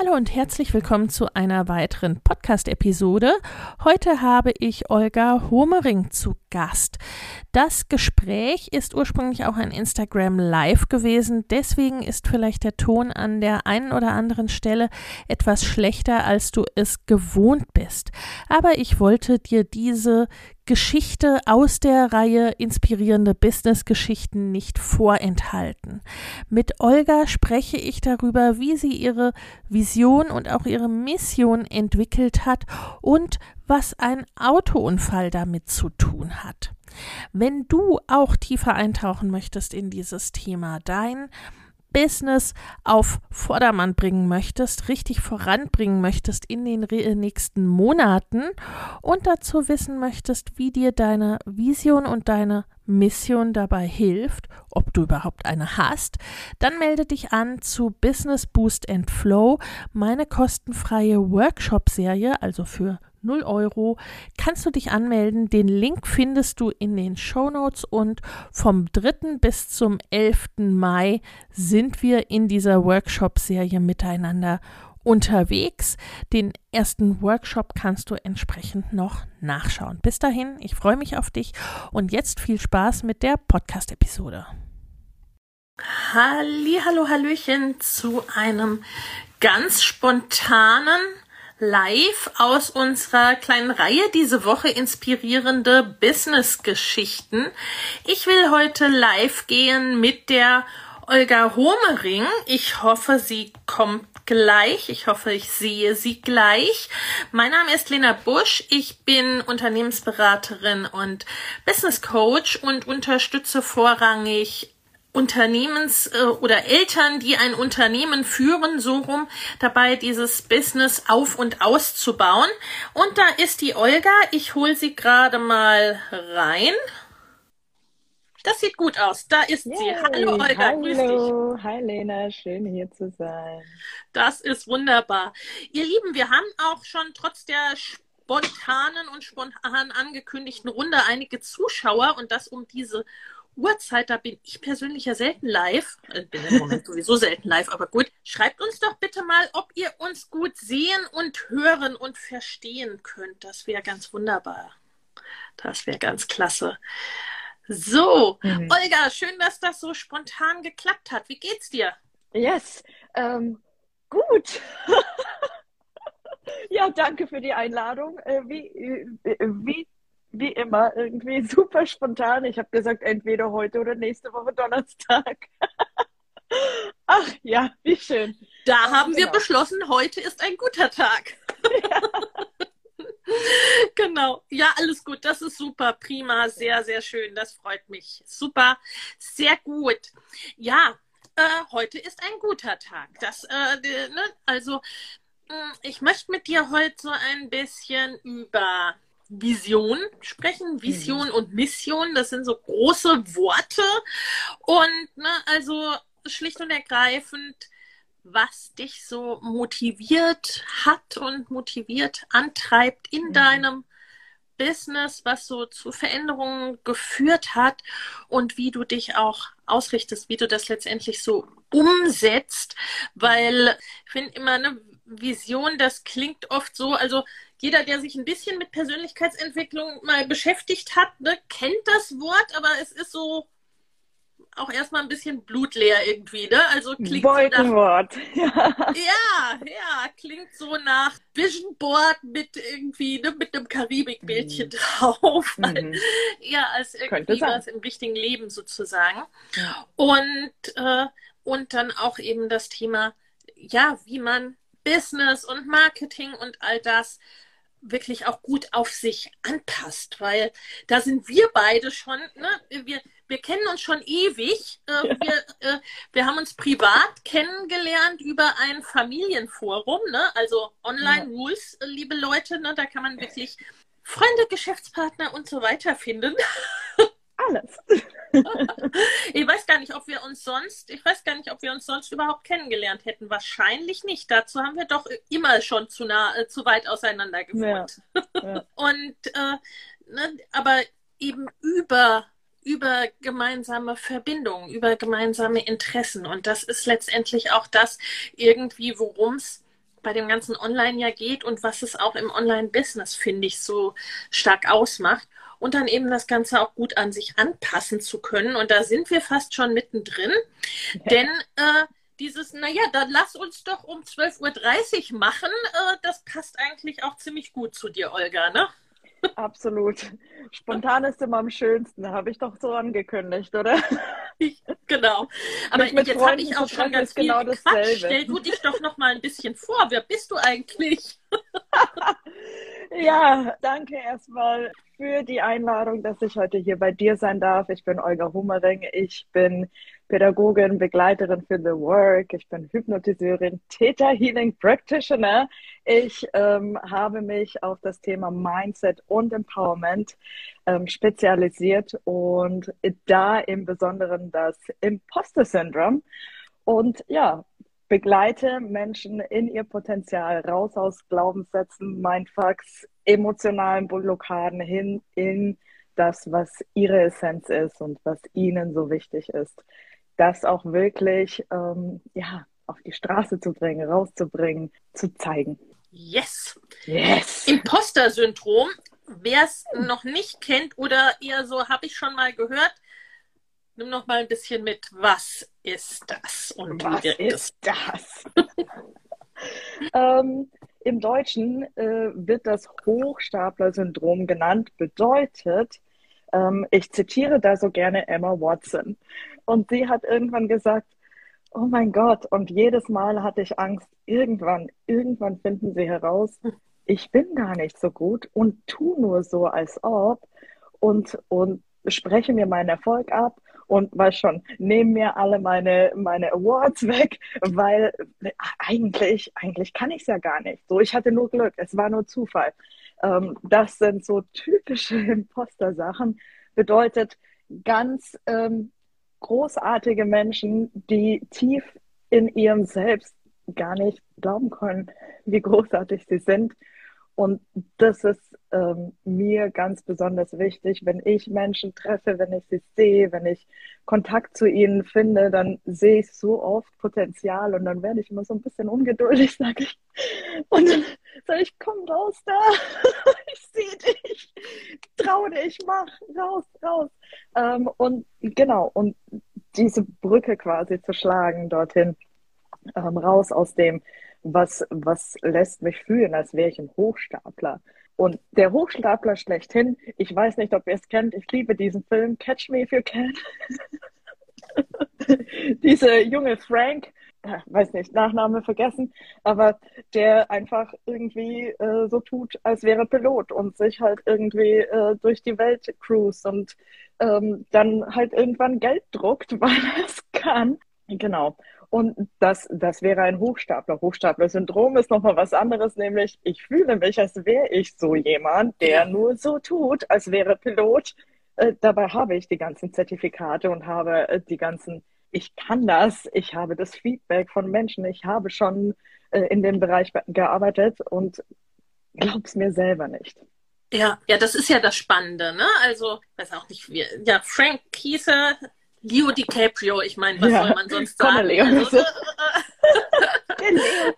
Hallo und herzlich willkommen zu einer weiteren Podcast-Episode. Heute habe ich Olga Homering zu Gast. Das Gespräch ist ursprünglich auch ein Instagram Live gewesen, deswegen ist vielleicht der Ton an der einen oder anderen Stelle etwas schlechter, als du es gewohnt bist. Aber ich wollte dir diese Geschichte aus der Reihe inspirierende Business-Geschichten nicht vorenthalten. Mit Olga spreche ich darüber, wie sie ihre Vision und auch ihre Mission entwickelt hat und was ein Autounfall damit zu tun hat. Wenn du auch tiefer eintauchen möchtest in dieses Thema, dein Business auf Vordermann bringen möchtest, richtig voranbringen möchtest in den nächsten Monaten und dazu wissen möchtest, wie dir deine Vision und deine Mission dabei hilft, ob du überhaupt eine hast, dann melde dich an zu Business Boost and Flow, meine kostenfreie Workshop-Serie, also für 0 Euro, kannst du dich anmelden. Den Link findest du in den Show Notes und vom 3. bis zum 11. Mai sind wir in dieser Workshop-Serie miteinander unterwegs. Den ersten Workshop kannst du entsprechend noch nachschauen. Bis dahin, ich freue mich auf dich und jetzt viel Spaß mit der Podcast-Episode. Halli, hallo, hallöchen zu einem ganz spontanen live aus unserer kleinen Reihe diese Woche inspirierende Business-Geschichten. Ich will heute live gehen mit der Olga Homering. Ich hoffe, sie kommt gleich. Ich hoffe, ich sehe sie gleich. Mein Name ist Lena Busch. Ich bin Unternehmensberaterin und Business Coach und unterstütze vorrangig Unternehmens- äh, oder Eltern, die ein Unternehmen führen, so rum dabei, dieses Business auf und auszubauen. Und da ist die Olga. Ich hole sie gerade mal rein. Das sieht gut aus. Da ist Yay. sie. Hallo Olga, Hallo. grüß dich. Hi Lena, schön hier zu sein. Das ist wunderbar. Ihr Lieben, wir haben auch schon trotz der spontanen und spontan angekündigten Runde einige Zuschauer und das um diese Uhrzeit, da bin ich persönlich ja selten live. Ich äh, bin im Moment sowieso selten live, aber gut. Schreibt uns doch bitte mal, ob ihr uns gut sehen und hören und verstehen könnt. Das wäre ganz wunderbar. Das wäre ganz klasse. So, mhm. Olga, schön, dass das so spontan geklappt hat. Wie geht's dir? Yes, ähm, gut. ja, danke für die Einladung. Äh, wie, äh, wie wie immer irgendwie super spontan. Ich habe gesagt, entweder heute oder nächste Woche Donnerstag. Ach ja, wie schön. Da haben genau. wir beschlossen, heute ist ein guter Tag. Ja. genau. Ja, alles gut. Das ist super. Prima. Sehr, sehr schön. Das freut mich. Super. Sehr gut. Ja, äh, heute ist ein guter Tag. Das, äh, ne? also, hm, ich möchte mit dir heute so ein bisschen über Vision sprechen. Vision mhm. und Mission, das sind so große Worte. Und ne, also schlicht und ergreifend, was dich so motiviert hat und motiviert antreibt in mhm. deinem Business, was so zu Veränderungen geführt hat und wie du dich auch ausrichtest, wie du das letztendlich so umsetzt, weil ich finde immer eine Vision, das klingt oft so, also jeder, der sich ein bisschen mit Persönlichkeitsentwicklung mal beschäftigt hat, ne, kennt das Wort, aber es ist so auch erstmal ein bisschen blutleer irgendwie, ne? Also klingt Beutenwort. So nach, ja. ja, klingt so nach Vision Board mit irgendwie, ne, mit einem Karibikbildchen mhm. drauf. Mhm. ja, als irgendwie was im richtigen Leben sozusagen. Ja. Und, äh, und dann auch eben das Thema, ja, wie man Business und Marketing und all das wirklich auch gut auf sich anpasst, weil da sind wir beide schon, ne, wir, wir kennen uns schon ewig. Äh, ja. wir, äh, wir haben uns privat kennengelernt über ein Familienforum, ne? also Online ja. Rules, äh, liebe Leute, ne? da kann man wirklich Freunde, Geschäftspartner und so weiter finden. Alles. ich weiß gar nicht, ob wir uns sonst, ich weiß gar nicht, ob wir uns sonst überhaupt kennengelernt hätten. Wahrscheinlich nicht. Dazu haben wir doch immer schon zu nah, äh, zu weit auseinander gewohnt. Ja. Ja. Und äh, ne, aber eben über über gemeinsame Verbindungen, über gemeinsame Interessen. Und das ist letztendlich auch das irgendwie, worum es bei dem ganzen Online ja geht und was es auch im Online-Business, finde ich, so stark ausmacht. Und dann eben das Ganze auch gut an sich anpassen zu können. Und da sind wir fast schon mittendrin. Ja. Denn äh, dieses, naja, dann lass uns doch um 12.30 Uhr machen, äh, das passt eigentlich auch ziemlich gut zu dir, Olga, ne? Absolut. Spontan ist immer am schönsten, habe ich doch so angekündigt, oder? genau. Aber jetzt habe ich auch schon ganz viel genau Quatsch. Stell du dich doch noch mal ein bisschen vor. Wer bist du eigentlich? ja, danke erstmal für die Einladung, dass ich heute hier bei dir sein darf. Ich bin Olga Hummering. Ich bin Pädagogin, Begleiterin für The Work. Ich bin Hypnotiseurin, Theta Healing Practitioner. Ich ähm, habe mich auf das Thema Mindset und Empowerment ähm, spezialisiert und da im Besonderen das Imposter-Syndrom. Und ja, begleite Menschen in ihr Potenzial raus aus Glaubenssätzen, Mindfucks, emotionalen Blockaden hin in das, was ihre Essenz ist und was ihnen so wichtig ist das auch wirklich ähm, ja, auf die Straße zu bringen, rauszubringen, zu zeigen. Yes. Yes. Imposter-Syndrom, wer es noch nicht kennt oder eher so, habe ich schon mal gehört, nimm noch mal ein bisschen mit, was ist das? Und was ist das? ähm, Im Deutschen äh, wird das Hochstapler-Syndrom genannt, bedeutet, ähm, ich zitiere da so gerne Emma Watson. Und sie hat irgendwann gesagt, oh mein Gott, und jedes Mal hatte ich Angst, irgendwann, irgendwann finden sie heraus, ich bin gar nicht so gut und tu nur so, als ob und, und spreche mir meinen Erfolg ab und weiß schon, nehmen mir alle meine, meine Awards weg, weil eigentlich, eigentlich kann ich es ja gar nicht. So, ich hatte nur Glück, es war nur Zufall. Ähm, das sind so typische Imposter-Sachen. Bedeutet ganz ähm, großartige Menschen, die tief in ihrem Selbst gar nicht glauben können, wie großartig sie sind und das ist ähm, mir ganz besonders wichtig, wenn ich Menschen treffe, wenn ich sie sehe, wenn ich Kontakt zu ihnen finde, dann sehe ich so oft Potenzial und dann werde ich immer so ein bisschen ungeduldig, sage ich. Und dann sage ich, komm raus da, ich sehe dich, trau dich, mach, raus, raus. Ähm, und genau, und diese Brücke quasi zu schlagen dorthin, ähm, raus aus dem, was, was lässt mich fühlen, als wäre ich ein Hochstapler. Und der Hochstapler schlechthin, ich weiß nicht, ob ihr es kennt, ich liebe diesen Film, Catch Me If You Can. Diese junge Frank, äh, weiß nicht, Nachname vergessen, aber der einfach irgendwie äh, so tut, als wäre Pilot und sich halt irgendwie äh, durch die Welt cruise und ähm, dann halt irgendwann Geld druckt, weil er es kann. Genau. Und das, das wäre ein Hochstapler. Hochstapler-Syndrom ist nochmal was anderes, nämlich ich fühle mich, als wäre ich so jemand, der nur so tut, als wäre Pilot. Äh, dabei habe ich die ganzen Zertifikate und habe äh, die ganzen, ich kann das, ich habe das Feedback von Menschen, ich habe schon äh, in dem Bereich gearbeitet und glaub's mir selber nicht. Ja, ja, das ist ja das Spannende, ne? Also, weiß auch nicht, wie, ja, Frank Kieser Leo DiCaprio, ich meine, was ja. soll man sonst sagen? Leo. Also, der, Leo.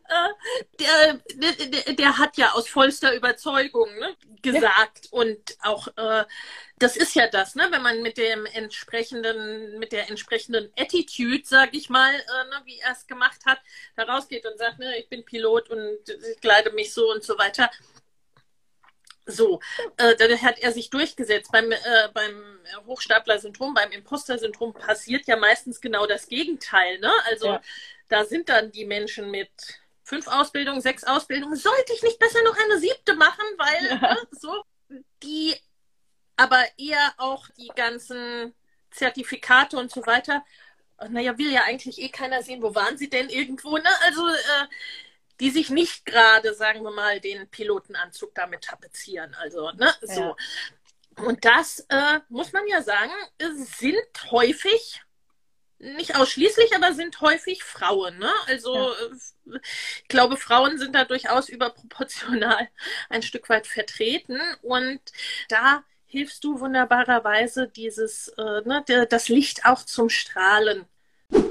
Der, der, der, hat ja aus vollster Überzeugung ne, gesagt ja. und auch äh, das ist ja das, ne, wenn man mit dem entsprechenden, mit der entsprechenden Attitude, sag ich mal, äh, ne, wie er es gemacht hat, da rausgeht und sagt, ne, ich bin Pilot und ich kleide mich so und so weiter so, äh, da hat er sich durchgesetzt. Beim, äh, beim Hochstapler-Syndrom, beim Imposter-Syndrom passiert ja meistens genau das Gegenteil. Ne? Also ja. da sind dann die Menschen mit fünf Ausbildungen, sechs Ausbildungen. Sollte ich nicht besser noch eine siebte machen, weil ja. ne, so die aber eher auch die ganzen Zertifikate und so weiter. Naja, will ja eigentlich eh keiner sehen, wo waren sie denn irgendwo. Ne? Also äh, die sich nicht gerade, sagen wir mal, den Pilotenanzug damit tapezieren. Also, ne, so. Ja. Und das äh, muss man ja sagen, sind häufig, nicht ausschließlich, aber sind häufig Frauen. Ne? Also ja. Äh, ich glaube, Frauen sind da durchaus überproportional ein Stück weit vertreten. Und da hilfst du wunderbarerweise, dieses, äh, ne, das Licht auch zum Strahlen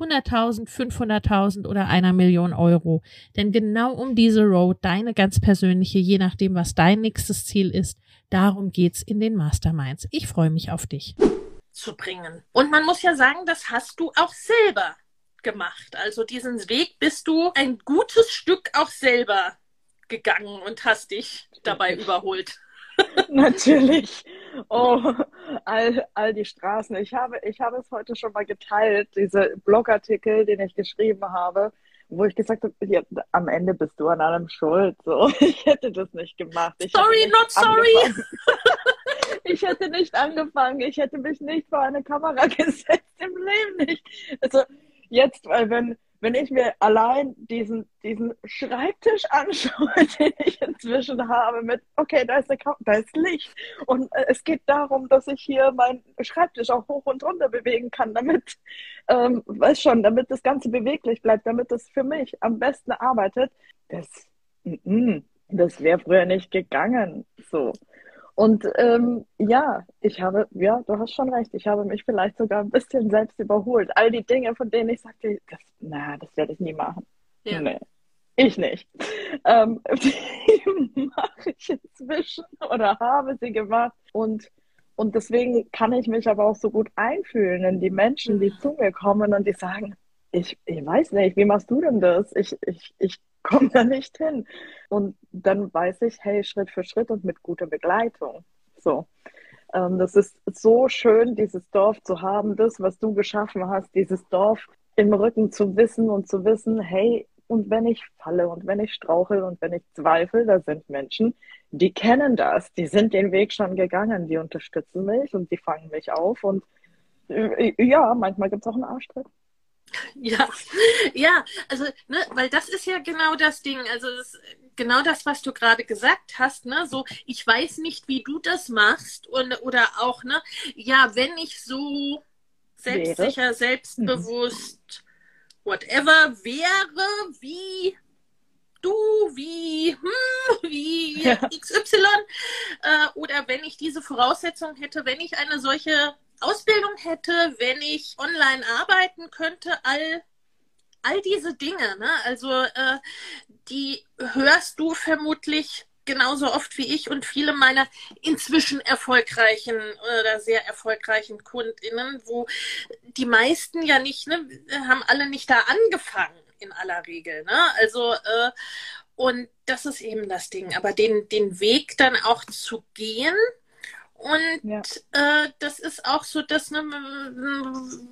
100.000, 500.000 oder einer Million Euro. Denn genau um diese Road, deine ganz persönliche, je nachdem, was dein nächstes Ziel ist, darum geht's in den Masterminds. Ich freue mich auf dich zu bringen. Und man muss ja sagen, das hast du auch selber gemacht. Also diesen Weg bist du ein gutes Stück auch selber gegangen und hast dich dabei überholt. Natürlich. Oh, all, all die Straßen. Ich habe, ich habe es heute schon mal geteilt, diese Blogartikel, den ich geschrieben habe, wo ich gesagt habe, ja, am Ende bist du an allem schuld. So, ich hätte das nicht gemacht. Ich sorry, not sorry. ich hätte nicht angefangen. Ich hätte mich nicht vor eine Kamera gesetzt. Im Leben nicht. Also jetzt, weil wenn, wenn ich mir allein diesen, diesen Schreibtisch anschaue, den ich inzwischen habe, mit, okay, da ist, eine da ist Licht. Und äh, es geht darum, dass ich hier meinen Schreibtisch auch hoch und runter bewegen kann, damit, ähm, weiß schon, damit das Ganze beweglich bleibt, damit das für mich am besten arbeitet. Das, mm, mm, das wäre früher nicht gegangen. So. Und ähm, ja, ich habe, ja, du hast schon recht, ich habe mich vielleicht sogar ein bisschen selbst überholt. All die Dinge, von denen ich sagte, das, na, das werde ich nie machen. Ja. Nee, ich nicht. Ähm, die mache ich inzwischen oder habe sie gemacht. Und, und deswegen kann ich mich aber auch so gut einfühlen in die Menschen, die zu mir kommen und die sagen, ich, ich weiß nicht, wie machst du denn das? Ich, ich, ich komme da nicht hin. Und dann weiß ich, hey, Schritt für Schritt und mit guter Begleitung. So. Ähm, das ist so schön, dieses Dorf zu haben, das, was du geschaffen hast, dieses Dorf im Rücken zu wissen und zu wissen, hey, und wenn ich falle und wenn ich strauchel und wenn ich zweifle, da sind Menschen, die kennen das, die sind den Weg schon gegangen, die unterstützen mich und die fangen mich auf und äh, ja, manchmal gibt es auch einen Arschtritt. Ja, ja, also, ne, weil das ist ja genau das Ding. Also das, genau das, was du gerade gesagt hast, ne, so, ich weiß nicht, wie du das machst und oder auch, ne, ja, wenn ich so selbstsicher, wäre. selbstbewusst, whatever wäre, wie du, wie, hm, wie ja. XY, äh, oder wenn ich diese Voraussetzung hätte, wenn ich eine solche Ausbildung hätte, wenn ich online arbeiten könnte, all, all diese Dinge, ne? Also äh, die hörst du vermutlich genauso oft wie ich und viele meiner inzwischen erfolgreichen oder sehr erfolgreichen KundInnen, wo die meisten ja nicht, ne, haben alle nicht da angefangen in aller Regel. Ne? Also äh, und das ist eben das Ding. Aber den, den Weg dann auch zu gehen, und ja. äh, das ist auch so das, ne,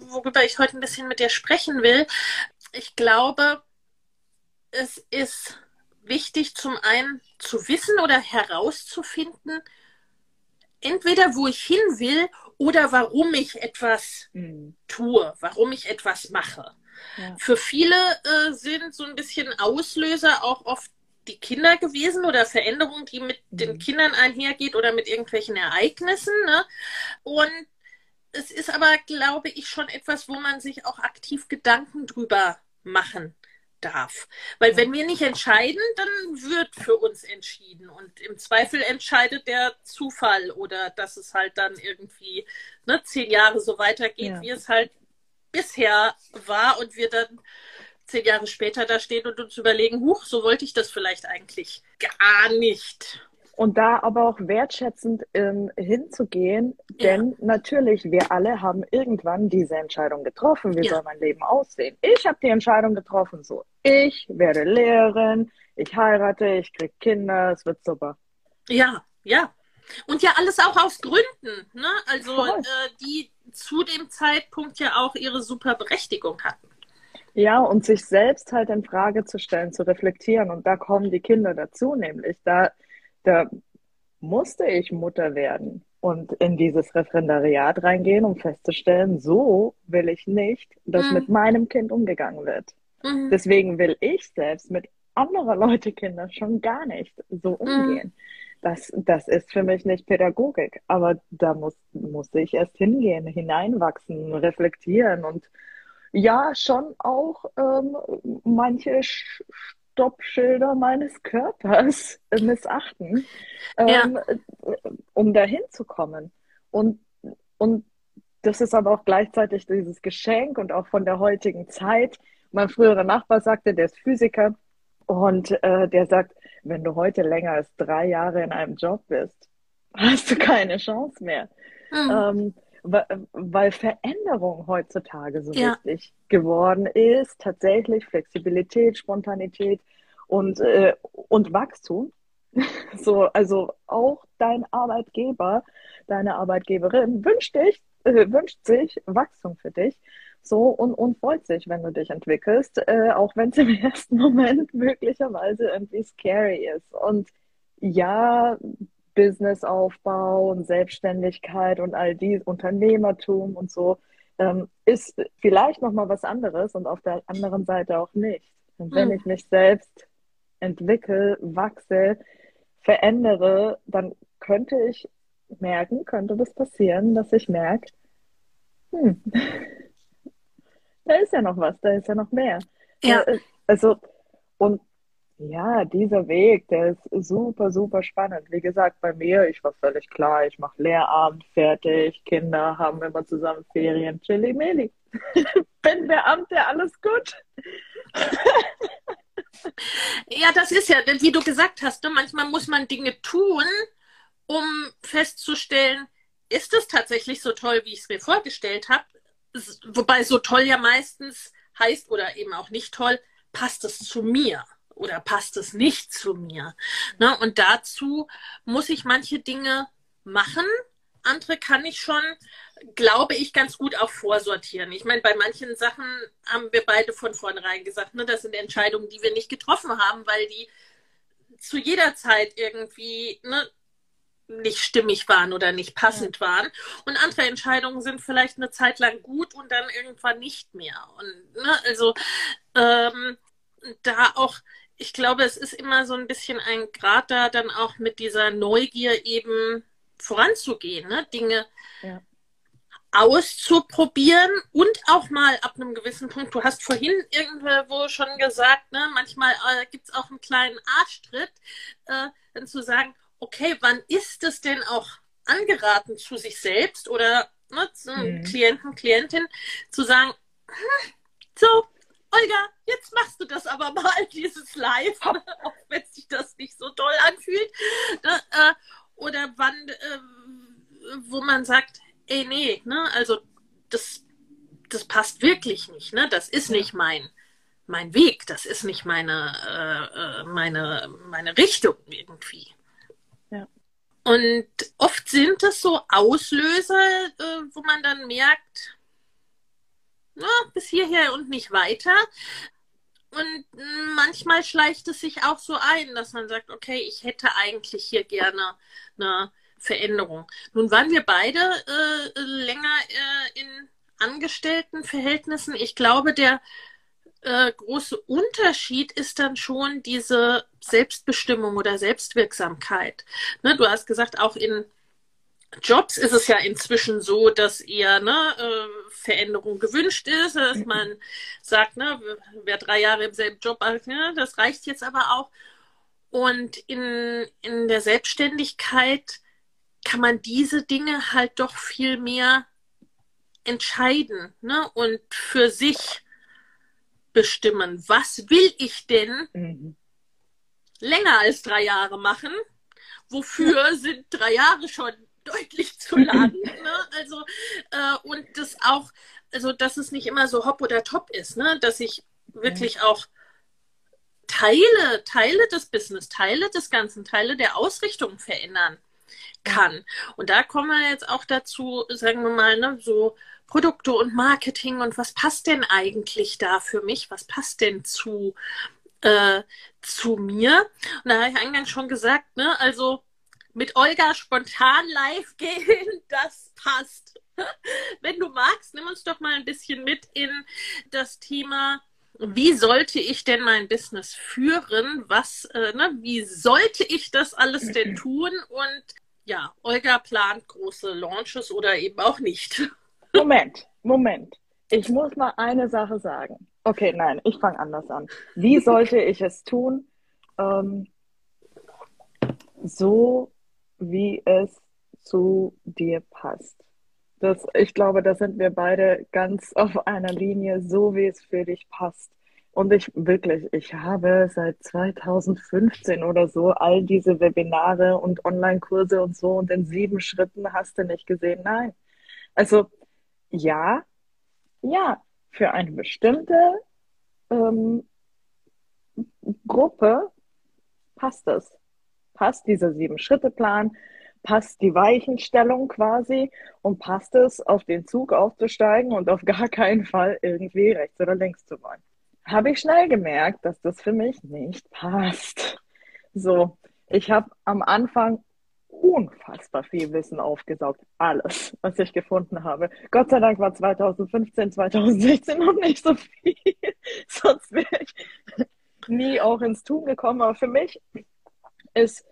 worüber ich heute ein bisschen mit dir sprechen will. Ich glaube, es ist wichtig, zum einen zu wissen oder herauszufinden, entweder wo ich hin will oder warum ich etwas mhm. tue, warum ich etwas mache. Ja. Für viele äh, sind so ein bisschen Auslöser auch oft die Kinder gewesen oder Veränderungen, die mit mhm. den Kindern einhergeht oder mit irgendwelchen Ereignissen. Ne? Und es ist aber, glaube ich, schon etwas, wo man sich auch aktiv Gedanken drüber machen darf. Weil wenn wir nicht entscheiden, dann wird für uns entschieden. Und im Zweifel entscheidet der Zufall oder dass es halt dann irgendwie ne, zehn Jahre so weitergeht, ja. wie es halt bisher war und wir dann zehn Jahre später da stehen und uns überlegen, huch, so wollte ich das vielleicht eigentlich gar nicht. Und da aber auch wertschätzend ähm, hinzugehen, denn ja. natürlich, wir alle haben irgendwann diese Entscheidung getroffen, wie ja. soll mein Leben aussehen. Ich habe die Entscheidung getroffen, so, ich werde Lehrerin, ich heirate, ich kriege Kinder, es wird super. Ja, ja. Und ja alles auch aus Gründen, ne? Also äh, die zu dem Zeitpunkt ja auch ihre super Berechtigung hatten. Ja, und sich selbst halt in Frage zu stellen, zu reflektieren. Und da kommen die Kinder dazu, nämlich da, da musste ich Mutter werden und in dieses Referendariat reingehen, um festzustellen, so will ich nicht, dass mhm. mit meinem Kind umgegangen wird. Mhm. Deswegen will ich selbst mit anderer Leute Kinder schon gar nicht so mhm. umgehen. Mhm. Das, das ist für mich nicht Pädagogik, aber da muss, musste ich erst hingehen, hineinwachsen, reflektieren und ja, schon auch ähm, manche Stoppschilder meines Körpers missachten, ähm, ja. um dahin zu kommen. Und, und das ist aber auch gleichzeitig dieses Geschenk und auch von der heutigen Zeit. Mein früherer Nachbar sagte, der ist Physiker und äh, der sagt, wenn du heute länger als drei Jahre in einem Job bist, hast du keine Chance mehr. Mhm. Ähm, weil Veränderung heutzutage so ja. wichtig geworden ist. Tatsächlich Flexibilität, Spontanität und, äh, und Wachstum. So, also auch dein Arbeitgeber, deine Arbeitgeberin wünscht dich, äh, wünscht sich Wachstum für dich. So und, und freut sich, wenn du dich entwickelst, äh, auch wenn es im ersten Moment möglicherweise irgendwie scary ist. Und ja, Businessaufbau und Selbstständigkeit und all dies, Unternehmertum und so, ähm, ist vielleicht nochmal was anderes und auf der anderen Seite auch nicht. Und wenn mhm. ich mich selbst entwickle, wachse, verändere, dann könnte ich merken, könnte das passieren, dass ich merke, hm, da ist ja noch was, da ist ja noch mehr. Ja. Äh, also, und ja, dieser Weg, der ist super, super spannend. Wie gesagt, bei mir, ich war völlig klar, ich mache Lehrabend fertig, Kinder haben immer zusammen Ferien, chili meli. Bin Beamte, alles gut. ja, das ist ja, wie du gesagt hast, ne, manchmal muss man Dinge tun, um festzustellen, ist es tatsächlich so toll, wie ich es mir vorgestellt habe? Wobei so toll ja meistens heißt oder eben auch nicht toll, passt es zu mir oder passt es nicht zu mir? Ne? Und dazu muss ich manche Dinge machen. Andere kann ich schon, glaube ich, ganz gut auch vorsortieren. Ich meine, bei manchen Sachen haben wir beide von vornherein gesagt, ne, das sind Entscheidungen, die wir nicht getroffen haben, weil die zu jeder Zeit irgendwie ne, nicht stimmig waren oder nicht passend ja. waren. Und andere Entscheidungen sind vielleicht eine Zeit lang gut und dann irgendwann nicht mehr. Und ne, also ähm, da auch ich glaube, es ist immer so ein bisschen ein Grad da, dann auch mit dieser Neugier eben voranzugehen, ne? Dinge ja. auszuprobieren und auch mal ab einem gewissen Punkt, du hast vorhin irgendwo schon gesagt, ne, manchmal äh, gibt es auch einen kleinen Arschtritt, äh, dann zu sagen, okay, wann ist es denn auch angeraten zu sich selbst oder ne, zu mhm. Klienten, Klientin, zu sagen, hm, so, Olga, jetzt machst du das aber mal, dieses Live, auch wenn sich das nicht so toll anfühlt. Ne, äh, oder wann, äh, wo man sagt, ey, nee, ne, also das, das passt wirklich nicht, ne? Das ist nicht mein, mein Weg, das ist nicht meine, äh, äh meine, meine Richtung irgendwie. Ja. Und oft sind es so Auslöser, äh, wo man dann merkt, na, bis hierher und nicht weiter. Und manchmal schleicht es sich auch so ein, dass man sagt, okay, ich hätte eigentlich hier gerne eine Veränderung. Nun waren wir beide äh, länger äh, in Angestelltenverhältnissen. Ich glaube, der äh, große Unterschied ist dann schon diese Selbstbestimmung oder Selbstwirksamkeit. Ne, du hast gesagt, auch in Jobs ist es ja inzwischen so, dass eher ne, äh, Veränderung gewünscht ist, dass man sagt, ne, wer drei Jahre im selben Job, ne, das reicht jetzt aber auch. Und in, in der Selbstständigkeit kann man diese Dinge halt doch viel mehr entscheiden ne, und für sich bestimmen. Was will ich denn mhm. länger als drei Jahre machen? Wofür sind drei Jahre schon deutlich zu lang. ne? Also, äh, und das auch, also dass es nicht immer so hopp oder top ist, ne? Dass ich wirklich auch Teile, Teile des Business, Teile des Ganzen, Teile der Ausrichtung verändern kann. Und da kommen wir jetzt auch dazu, sagen wir mal, ne, so Produkte und Marketing und was passt denn eigentlich da für mich? Was passt denn zu, äh, zu mir? Und da habe ich eingangs schon gesagt, ne, also mit Olga spontan live gehen, das passt. Wenn du magst, nimm uns doch mal ein bisschen mit in das Thema wie sollte ich denn mein Business führen? Was, äh, ne, wie sollte ich das alles denn tun? Und ja, Olga plant große Launches oder eben auch nicht. Moment, Moment. Ich muss mal eine Sache sagen. Okay, nein, ich fange anders an. Wie sollte ich es tun? Ähm, so wie es zu dir passt. Das, ich glaube, da sind wir beide ganz auf einer Linie, so wie es für dich passt. Und ich wirklich, ich habe seit 2015 oder so all diese Webinare und Online-Kurse und so und in sieben Schritten hast du nicht gesehen. Nein. Also ja, ja, für eine bestimmte ähm, Gruppe passt es. Passt dieser Sieben-Schritte-Plan, passt die Weichenstellung quasi und passt es, auf den Zug aufzusteigen und auf gar keinen Fall irgendwie rechts oder links zu wollen. Habe ich schnell gemerkt, dass das für mich nicht passt. So, ich habe am Anfang unfassbar viel Wissen aufgesaugt. Alles, was ich gefunden habe. Gott sei Dank war 2015, 2016 noch nicht so viel. Sonst wäre ich nie auch ins Tun gekommen. Aber für mich ist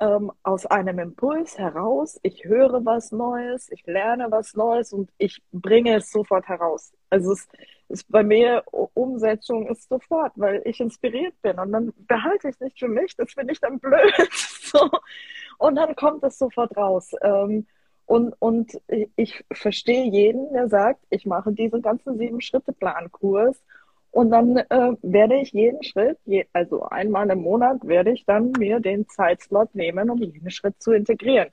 ähm, aus einem Impuls heraus, ich höre was Neues, ich lerne was Neues und ich bringe es sofort heraus. Also es ist bei mir Umsetzung ist sofort, weil ich inspiriert bin und dann behalte ich es nicht für mich, das finde ich dann blöd. so. Und dann kommt es sofort raus. Ähm, und, und ich verstehe jeden, der sagt, ich mache diesen ganzen Sieben-Schritte-Plan-Kurs und dann äh, werde ich jeden Schritt, je, also einmal im Monat, werde ich dann mir den Zeitslot nehmen, um jeden Schritt zu integrieren.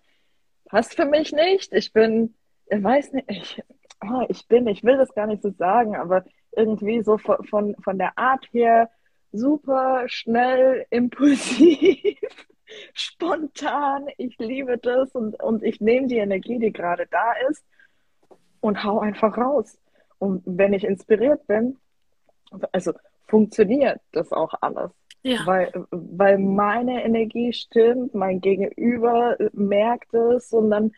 Passt für mich nicht. Ich bin, ich weiß nicht, ich, oh, ich bin, ich will das gar nicht so sagen, aber irgendwie so von, von, von der Art her super schnell, impulsiv, spontan. Ich liebe das und, und ich nehme die Energie, die gerade da ist und hau einfach raus. Und wenn ich inspiriert bin, also funktioniert das auch alles. Ja. Weil, weil meine Energie stimmt, mein Gegenüber merkt es und dann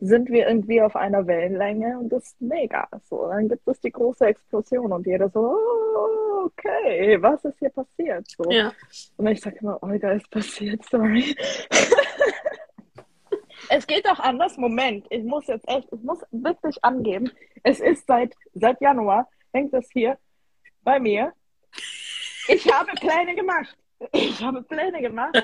sind wir irgendwie auf einer Wellenlänge und das ist mega. So, dann gibt es die große Explosion und jeder so, oh, okay, was ist hier passiert? So. Ja. Und ich sage immer, oh, da ist passiert, sorry. es geht auch anders. Moment, ich muss jetzt echt, ich muss wirklich angeben, es ist seit, seit Januar, hängt es hier bei mir. Ich habe Pläne gemacht. Ich habe Pläne gemacht.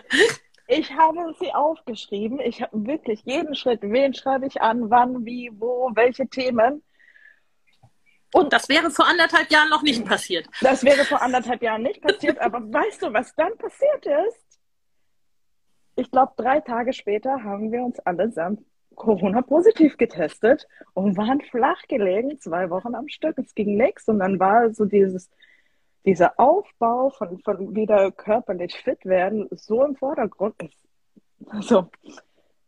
Ich habe sie aufgeschrieben. Ich habe wirklich jeden Schritt, wen schreibe ich an, wann, wie, wo, welche Themen. Und das wäre vor anderthalb Jahren noch nicht passiert. Das wäre vor anderthalb Jahren nicht passiert, aber weißt du, was dann passiert ist? Ich glaube, drei Tage später haben wir uns allesamt Corona-positiv getestet und waren flach gelegen, zwei Wochen am Stück. Es ging nichts und dann war so dieses, dieser Aufbau von, von wieder körperlich fit werden so im Vordergrund. Also,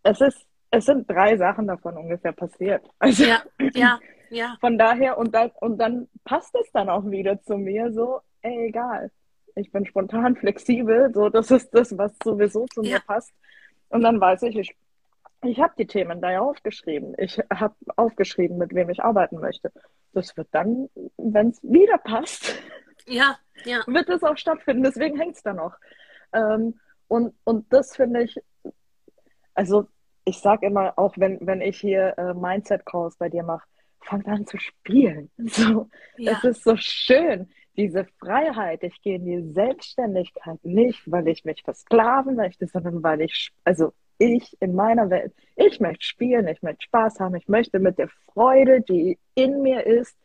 es ist, es sind drei Sachen davon ungefähr passiert. Also, ja, ja, ja. Von daher, und dann, und dann passt es dann auch wieder zu mir so, ey, egal. Ich bin spontan flexibel, so, das ist das, was sowieso zu ja. mir passt. Und dann weiß ich, ich ich habe die Themen da ja aufgeschrieben. Ich habe aufgeschrieben, mit wem ich arbeiten möchte. Das wird dann, wenn es wieder passt, ja, ja. wird es auch stattfinden. Deswegen hängt es da noch. Ähm, und, und das finde ich, also ich sage immer, auch wenn, wenn ich hier äh, Mindset-Calls bei dir mache, fang an zu spielen. So, ja. Es ist so schön, diese Freiheit. Ich gehe in die Selbstständigkeit nicht, weil ich mich versklaven möchte, sondern weil ich, also ich in meiner Welt. Ich möchte spielen, ich möchte Spaß haben, ich möchte mit der Freude, die in mir ist,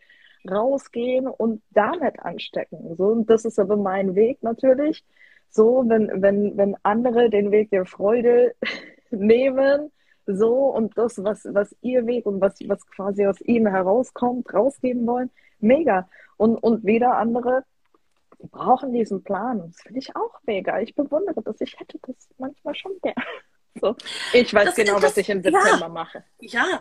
rausgehen und damit anstecken. So, und das ist aber mein Weg natürlich. So, wenn, wenn, wenn andere den Weg der Freude nehmen, so und das, was, was ihr Weg und was, was quasi aus ihnen herauskommt, rausgeben wollen, mega. Und, und wieder andere brauchen diesen Plan. Das finde ich auch mega. Ich bewundere das. Ich hätte das manchmal schon gern. So. Ich weiß das, genau, das, was ich im September ja, mache. Ja,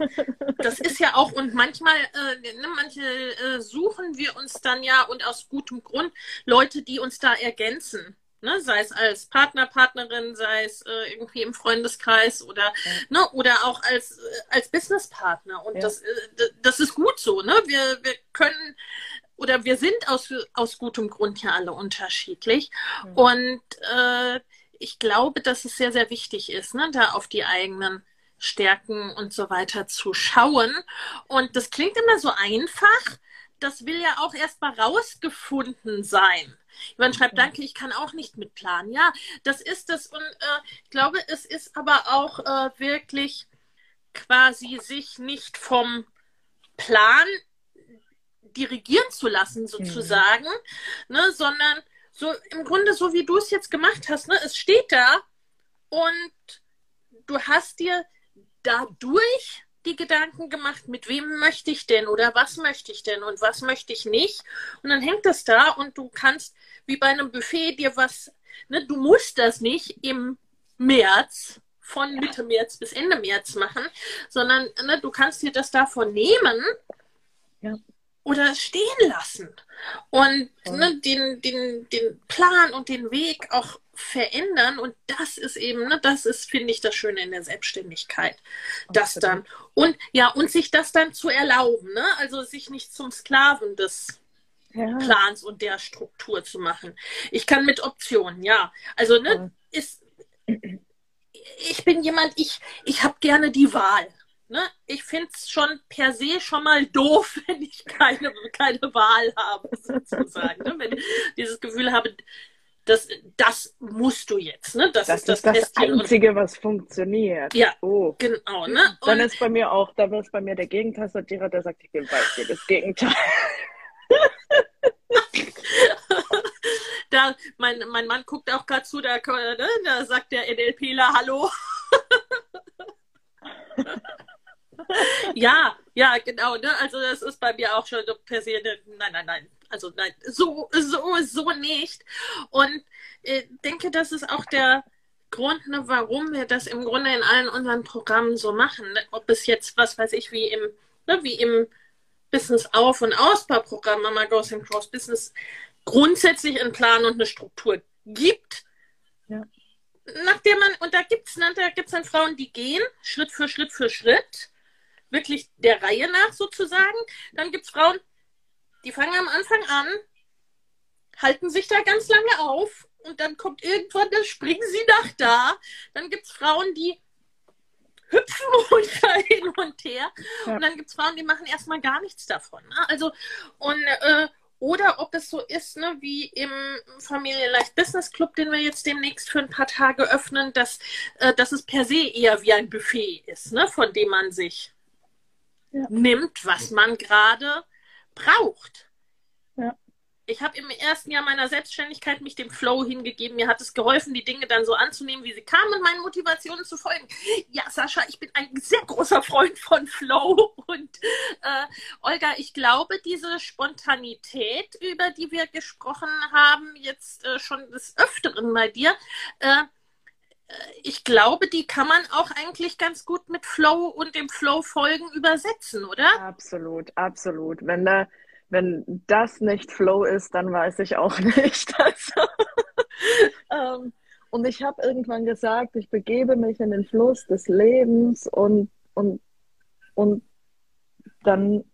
das ist ja auch, und manchmal, äh, ne, manche äh, suchen wir uns dann ja und aus gutem Grund Leute, die uns da ergänzen. Ne, sei es als Partner, Partnerin, sei es äh, irgendwie im Freundeskreis oder, ja. ne, oder auch als, äh, als Businesspartner. Und ja. das, äh, das ist gut so. Ne? Wir, wir können oder wir sind aus, aus gutem Grund ja alle unterschiedlich. Ja. Und äh, ich glaube, dass es sehr, sehr wichtig ist, ne, da auf die eigenen Stärken und so weiter zu schauen. Und das klingt immer so einfach. Das will ja auch erst mal rausgefunden sein. Ivan schreibt, danke, ich kann auch nicht mitplanen. Ja, das ist das. Und äh, ich glaube, es ist aber auch äh, wirklich quasi sich nicht vom Plan dirigieren zu lassen, sozusagen, mhm. ne, sondern so im Grunde so wie du es jetzt gemacht hast, ne? Es steht da und du hast dir dadurch die Gedanken gemacht, mit wem möchte ich denn oder was möchte ich denn und was möchte ich nicht. Und dann hängt das da und du kannst wie bei einem Buffet dir was, ne, du musst das nicht im März von Mitte März bis Ende März machen, sondern ne, du kannst dir das davon nehmen ja oder stehen lassen und ne, den, den, den Plan und den Weg auch verändern. Und das ist eben, ne, das ist, finde ich, das Schöne in der Selbstständigkeit. Das dann. Und ja, und sich das dann zu erlauben, ne? Also sich nicht zum Sklaven des ja. Plans und der Struktur zu machen. Ich kann mit Optionen, ja. Also, ne, ja. ist ich bin jemand, ich, ich habe gerne die Wahl ne, ich finde es schon per se schon mal doof, wenn ich keine, keine Wahl habe, sozusagen. ne? Wenn ich dieses Gefühl habe, das, das musst du jetzt. Ne? Das, das ist das, das Einzige, was funktioniert. Ja, oh. genau. Ne? Und dann ist bei mir auch, dann ist bei mir der Gegenteilsortierer, der sagt, ich weiß dir das Gegenteil. da, mein, mein Mann guckt auch gerade zu, da, ne, da sagt der NLPler Hallo. ja, ja, genau. Ne? Also das ist bei mir auch schon so per se, ne, nein, nein, nein. Also nein, so, so, so nicht. Und äh, denke, das ist auch der Grund, ne, warum wir das im Grunde in allen unseren Programmen so machen. Ne? Ob es jetzt, was weiß ich, wie im, ne, wie im Business Auf- und Ausbauprogramm Mama Goes and Cross Business grundsätzlich einen Plan und eine Struktur gibt. Ja. Nachdem man, und da gibt es ne, da gibt's dann Frauen, die gehen Schritt für Schritt für Schritt wirklich der Reihe nach sozusagen. Dann gibt es Frauen, die fangen am Anfang an, halten sich da ganz lange auf und dann kommt irgendwann, dann springen sie nach da. Dann gibt es Frauen, die hüpfen runter hin und her. Ja. Und dann gibt es Frauen, die machen erstmal gar nichts davon. Ne? Also, und äh, oder ob es so ist, ne, wie im Familienleicht Business Club, den wir jetzt demnächst für ein paar Tage öffnen, dass, äh, dass es per se eher wie ein Buffet ist, ne, von dem man sich ja. nimmt, was man gerade braucht. Ja. Ich habe im ersten Jahr meiner Selbstständigkeit mich dem Flow hingegeben. Mir hat es geholfen, die Dinge dann so anzunehmen, wie sie kamen und meinen Motivationen zu folgen. Ja, Sascha, ich bin ein sehr großer Freund von Flow. Und äh, Olga, ich glaube, diese Spontanität, über die wir gesprochen haben, jetzt äh, schon des Öfteren bei dir, äh, ich glaube, die kann man auch eigentlich ganz gut mit Flow und dem Flow-Folgen übersetzen, oder? Absolut, absolut. Wenn da, wenn das nicht Flow ist, dann weiß ich auch nicht. Also, ähm, und ich habe irgendwann gesagt, ich begebe mich in den Fluss des Lebens und, und, und dann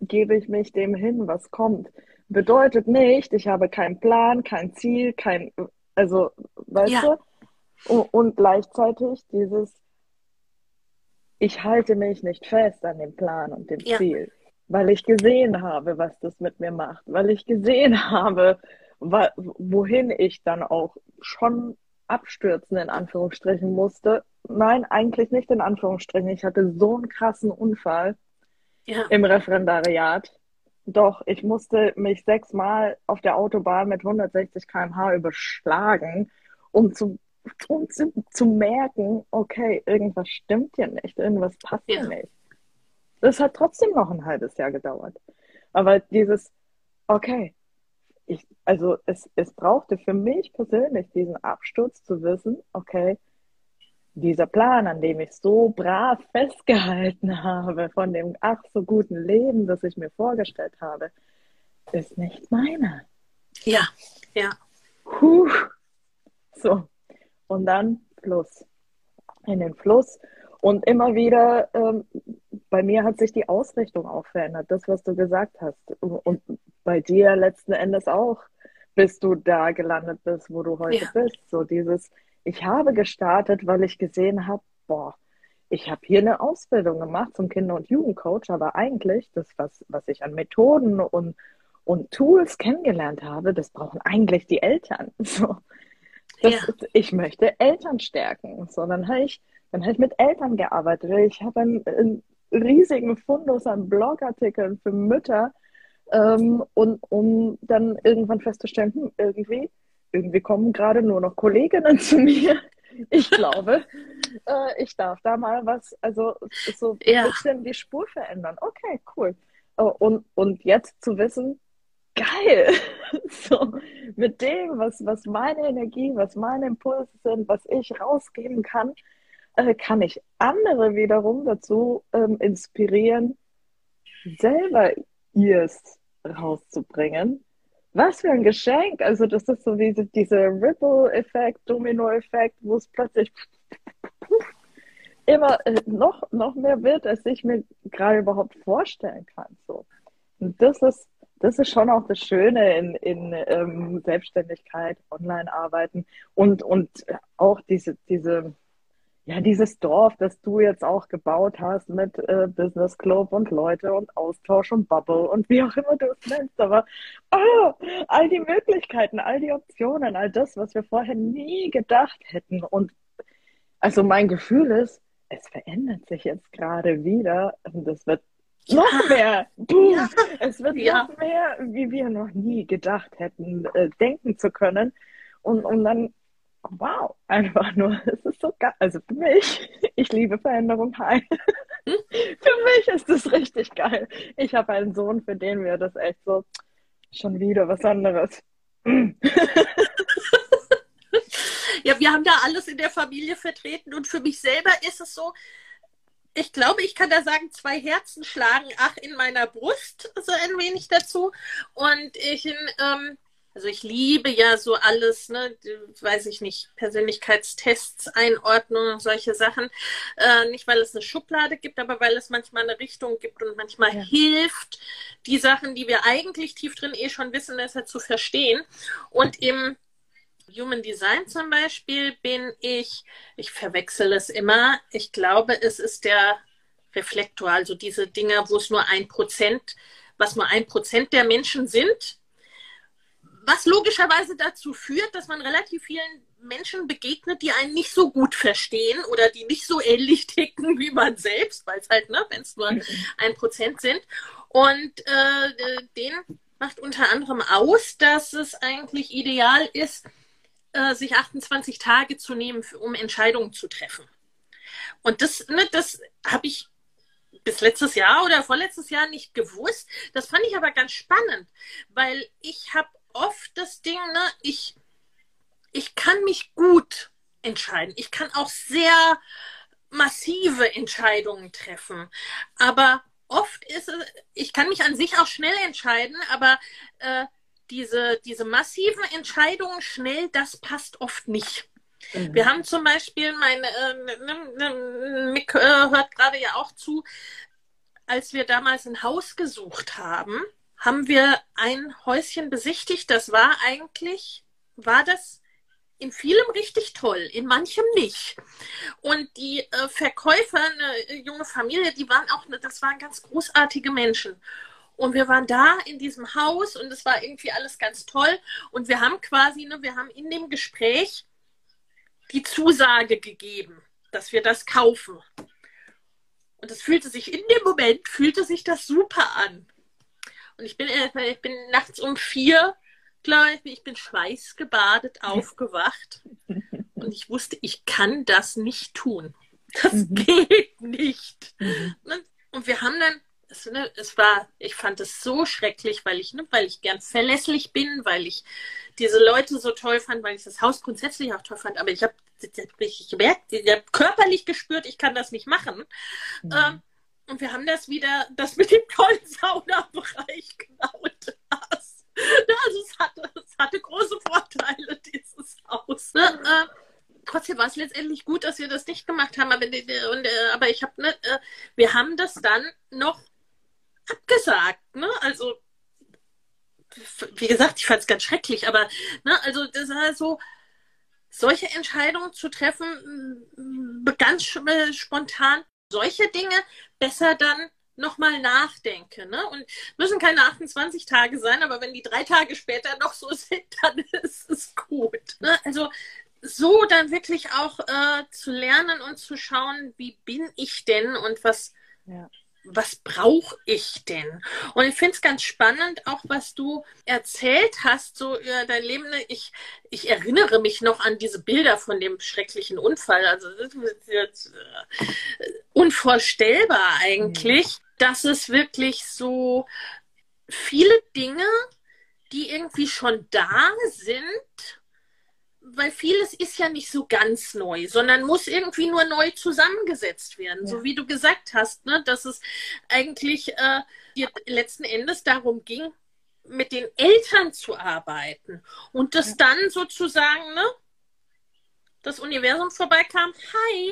gebe ich mich dem hin, was kommt. Bedeutet nicht, ich habe keinen Plan, kein Ziel, kein, also, weißt ja. du? Und gleichzeitig dieses, ich halte mich nicht fest an dem Plan und dem ja. Ziel, weil ich gesehen habe, was das mit mir macht, weil ich gesehen habe, wohin ich dann auch schon abstürzen in Anführungsstrichen musste. Nein, eigentlich nicht in Anführungsstrichen. Ich hatte so einen krassen Unfall ja. im Referendariat. Doch, ich musste mich sechsmal auf der Autobahn mit 160 km/h überschlagen, um zu um zu, zu merken, okay, irgendwas stimmt hier nicht, irgendwas passt ja. hier nicht. Das hat trotzdem noch ein halbes Jahr gedauert. Aber dieses, okay, ich, also es, es brauchte für mich persönlich diesen Absturz zu wissen, okay, dieser Plan, an dem ich so brav festgehalten habe, von dem ach so guten Leben, das ich mir vorgestellt habe, ist nicht meiner. Ja, ja. Puh. So. Und dann Fluss. In den Fluss. Und immer wieder, ähm, bei mir hat sich die Ausrichtung auch verändert, das, was du gesagt hast. Und bei dir letzten Endes auch, bis du da gelandet bist, wo du heute ja. bist. So dieses, ich habe gestartet, weil ich gesehen habe, boah, ich habe hier eine Ausbildung gemacht zum Kinder- und Jugendcoach, aber eigentlich das, was, was ich an Methoden und, und Tools kennengelernt habe, das brauchen eigentlich die Eltern. So. Das, ja. Ich möchte Eltern stärken. So, dann habe ich, dann ich mit Eltern gearbeitet. Ich habe einen, einen riesigen Fundus an Blogartikeln für Mütter, ähm, und um dann irgendwann festzustellen, hm, irgendwie, irgendwie kommen gerade nur noch Kolleginnen zu mir. Ich glaube, äh, ich darf da mal was, also so ja. ein bisschen die Spur verändern. Okay, cool. Äh, und, und jetzt zu wissen, geil, so mit dem, was, was meine Energie, was meine Impulse sind, was ich rausgeben kann, äh, kann ich andere wiederum dazu ähm, inspirieren, selber ihrs rauszubringen. Was für ein Geschenk! Also das ist so wie dieser Ripple-Effekt, Domino-Effekt, wo es plötzlich immer äh, noch, noch mehr wird, als ich mir gerade überhaupt vorstellen kann. So. Und das ist, das ist schon auch das Schöne in, in ähm, Selbstständigkeit, Online-Arbeiten und, und auch diese, diese ja, dieses Dorf, das du jetzt auch gebaut hast mit äh, Business Club und Leute und Austausch und Bubble und wie auch immer du es nennst, aber oh, all die Möglichkeiten, all die Optionen, all das, was wir vorher nie gedacht hätten. Und also mein Gefühl ist, es verändert sich jetzt gerade wieder und es wird noch mehr. Boom, ja. Es wird ja. noch mehr, wie wir noch nie gedacht hätten, äh, denken zu können. Und, und dann wow, einfach nur, es ist so geil. Also für mich, ich liebe Veränderung, hi. Hm? für mich ist das richtig geil. Ich habe einen Sohn, für den wäre das echt so, schon wieder was anderes. ja, wir haben da alles in der Familie vertreten und für mich selber ist es so, ich glaube, ich kann da sagen, zwei Herzen schlagen, ach, in meiner Brust so ein wenig dazu. Und ich, ähm, also ich liebe ja so alles, ne, weiß ich nicht, Persönlichkeitstests, Einordnung, solche Sachen. Äh, nicht, weil es eine Schublade gibt, aber weil es manchmal eine Richtung gibt und manchmal ja. hilft, die Sachen, die wir eigentlich tief drin eh schon wissen, besser zu verstehen. Und im Human Design zum Beispiel bin ich, ich verwechsel es immer, ich glaube, es ist der Reflektor, also diese Dinge, wo es nur ein Prozent, was nur ein Prozent der Menschen sind, was logischerweise dazu führt, dass man relativ vielen Menschen begegnet, die einen nicht so gut verstehen oder die nicht so ähnlich ticken wie man selbst, weil es halt, ne, wenn es nur ein Prozent sind. Und äh, den macht unter anderem aus, dass es eigentlich ideal ist, äh, sich 28 Tage zu nehmen, um Entscheidungen zu treffen. Und das, ne, das habe ich bis letztes Jahr oder vorletztes Jahr nicht gewusst. Das fand ich aber ganz spannend, weil ich habe oft das Ding, ne, ich, ich kann mich gut entscheiden. Ich kann auch sehr massive Entscheidungen treffen. Aber oft ist es, ich kann mich an sich auch schnell entscheiden, aber äh, diese, diese massiven Entscheidungen schnell, das passt oft nicht. Mhm. Wir haben zum Beispiel, meine, äh, ne, ne, Mick äh, hört gerade ja auch zu, als wir damals ein Haus gesucht haben, haben wir ein Häuschen besichtigt. Das war eigentlich, war das in vielem richtig toll, in manchem nicht. Und die äh, Verkäufer, eine junge Familie, die waren auch, das waren ganz großartige Menschen. Und wir waren da in diesem Haus und es war irgendwie alles ganz toll. Und wir haben quasi, ne, wir haben in dem Gespräch die Zusage gegeben, dass wir das kaufen. Und es fühlte sich in dem Moment, fühlte sich das super an. Und ich bin, ich bin nachts um vier, glaube ich, ich bin schweißgebadet aufgewacht. Und ich wusste, ich kann das nicht tun. Das mhm. geht nicht. Mhm. Und wir haben dann es, ne, es war, ich fand es so schrecklich, weil ich, ne, weil ich gern verlässlich bin, weil ich diese Leute so toll fand, weil ich das Haus grundsätzlich auch toll fand. Aber ich habe richtig gemerkt, ich habe körperlich gespürt, ich kann das nicht machen. Mhm. Ähm, und wir haben das wieder, das mit dem tollen Saunabereich gebaut. Also es hatte, es hatte große Vorteile, dieses Haus. Ne? Äh, trotzdem war es letztendlich gut, dass wir das nicht gemacht haben. Aber, äh, aber ich habe, ne, äh, wir haben das dann noch abgesagt. Ne? Also, wie gesagt, ich fand es ganz schrecklich, aber ne, also das war so, solche Entscheidungen zu treffen, mm, ganz äh, spontan, solche Dinge besser dann nochmal nachdenke. Ne? Und müssen keine 28 Tage sein, aber wenn die drei Tage später noch so sind, dann ist es gut. Ne? Also so dann wirklich auch äh, zu lernen und zu schauen, wie bin ich denn und was, ja. Was brauche ich denn? Und ich finde es ganz spannend, auch was du erzählt hast, so über dein Leben. Ich, ich erinnere mich noch an diese Bilder von dem schrecklichen Unfall. Also das ist jetzt äh, unvorstellbar eigentlich, mhm. dass es wirklich so viele Dinge, die irgendwie schon da sind, weil vieles ist ja nicht so ganz neu, sondern muss irgendwie nur neu zusammengesetzt werden. Ja. So wie du gesagt hast, ne, dass es eigentlich äh, letzten Endes darum ging, mit den Eltern zu arbeiten und das ja. dann sozusagen, ne, das Universum vorbeikam, hi,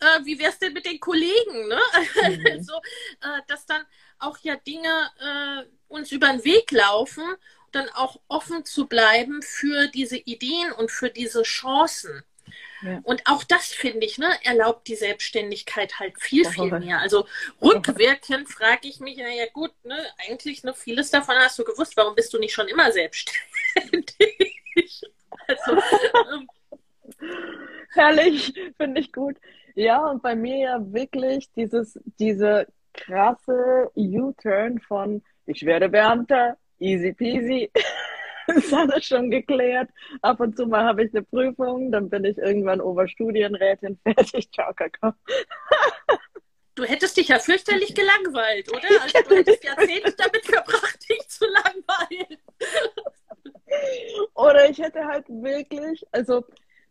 äh, wie wär's denn mit den Kollegen, ne? Mhm. also, äh, dass dann auch ja Dinge äh, uns über den Weg laufen dann auch offen zu bleiben für diese Ideen und für diese Chancen. Ja. Und auch das finde ich, ne, erlaubt die Selbstständigkeit halt viel, viel mehr. Also rückwirkend frage ich mich, naja gut, ne, eigentlich ne, vieles davon hast du gewusst, warum bist du nicht schon immer selbstständig? also, ähm, Herrlich, finde ich gut. Ja, und bei mir ja wirklich dieses, diese krasse U-Turn von ich werde Beamter, easy peasy. ist alles schon geklärt. Ab und zu mal habe ich eine Prüfung, dann bin ich irgendwann Oberstudienrätin, fertig, ciao, Kakao. Du hättest dich ja fürchterlich gelangweilt, oder? Also du hättest Jahrzehnte damit verbracht, dich zu langweilen. Oder ich hätte halt wirklich, also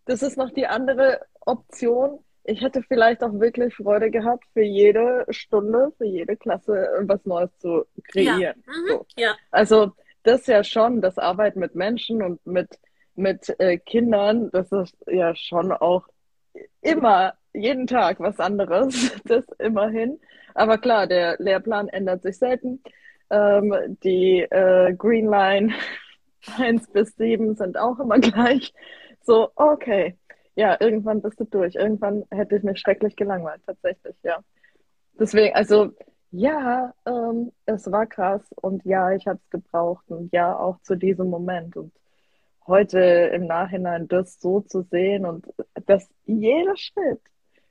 das ist noch die andere Option. Ich hätte vielleicht auch wirklich Freude gehabt, für jede Stunde, für jede Klasse was Neues zu kreieren. Ja. Mhm. So. ja. Also das ja schon, das Arbeiten mit Menschen und mit, mit äh, Kindern, das ist ja schon auch immer, jeden Tag was anderes, das immerhin. Aber klar, der Lehrplan ändert sich selten. Ähm, die äh, Green Line 1 bis 7 sind auch immer gleich. So, okay, ja, irgendwann bist du durch. Irgendwann hätte ich mich schrecklich gelangweilt, tatsächlich, ja. Deswegen, also ja, ähm, es war krass und ja, ich habe es gebraucht und ja, auch zu diesem Moment. Und heute im Nachhinein das so zu sehen und dass jeder Schritt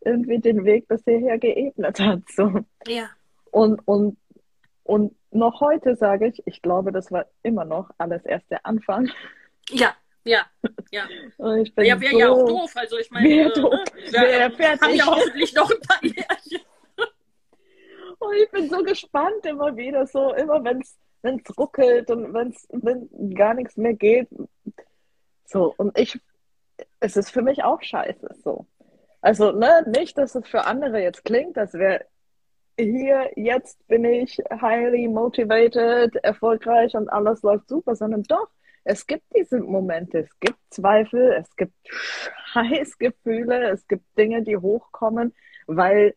irgendwie den Weg bis hierher geebnet hat. So. Ja. Und, und, und noch heute sage ich, ich glaube, das war immer noch alles erst der Anfang. Ja, ja, ja. Und ich ja, wäre so, ja auch doof. Also ich meine, wär äh, doof. Wär fertig. haben ja hoffentlich noch ein paar Jährchen. Und ich bin so gespannt immer wieder, so immer wenn es ruckelt und wenn's, wenn gar nichts mehr geht. So, und ich, es ist für mich auch scheiße, so. Also, ne, nicht, dass es für andere jetzt klingt, als wäre hier, jetzt bin ich highly motivated, erfolgreich und alles läuft super, sondern doch, es gibt diese Momente, es gibt Zweifel, es gibt Scheißgefühle, es gibt Dinge, die hochkommen, weil,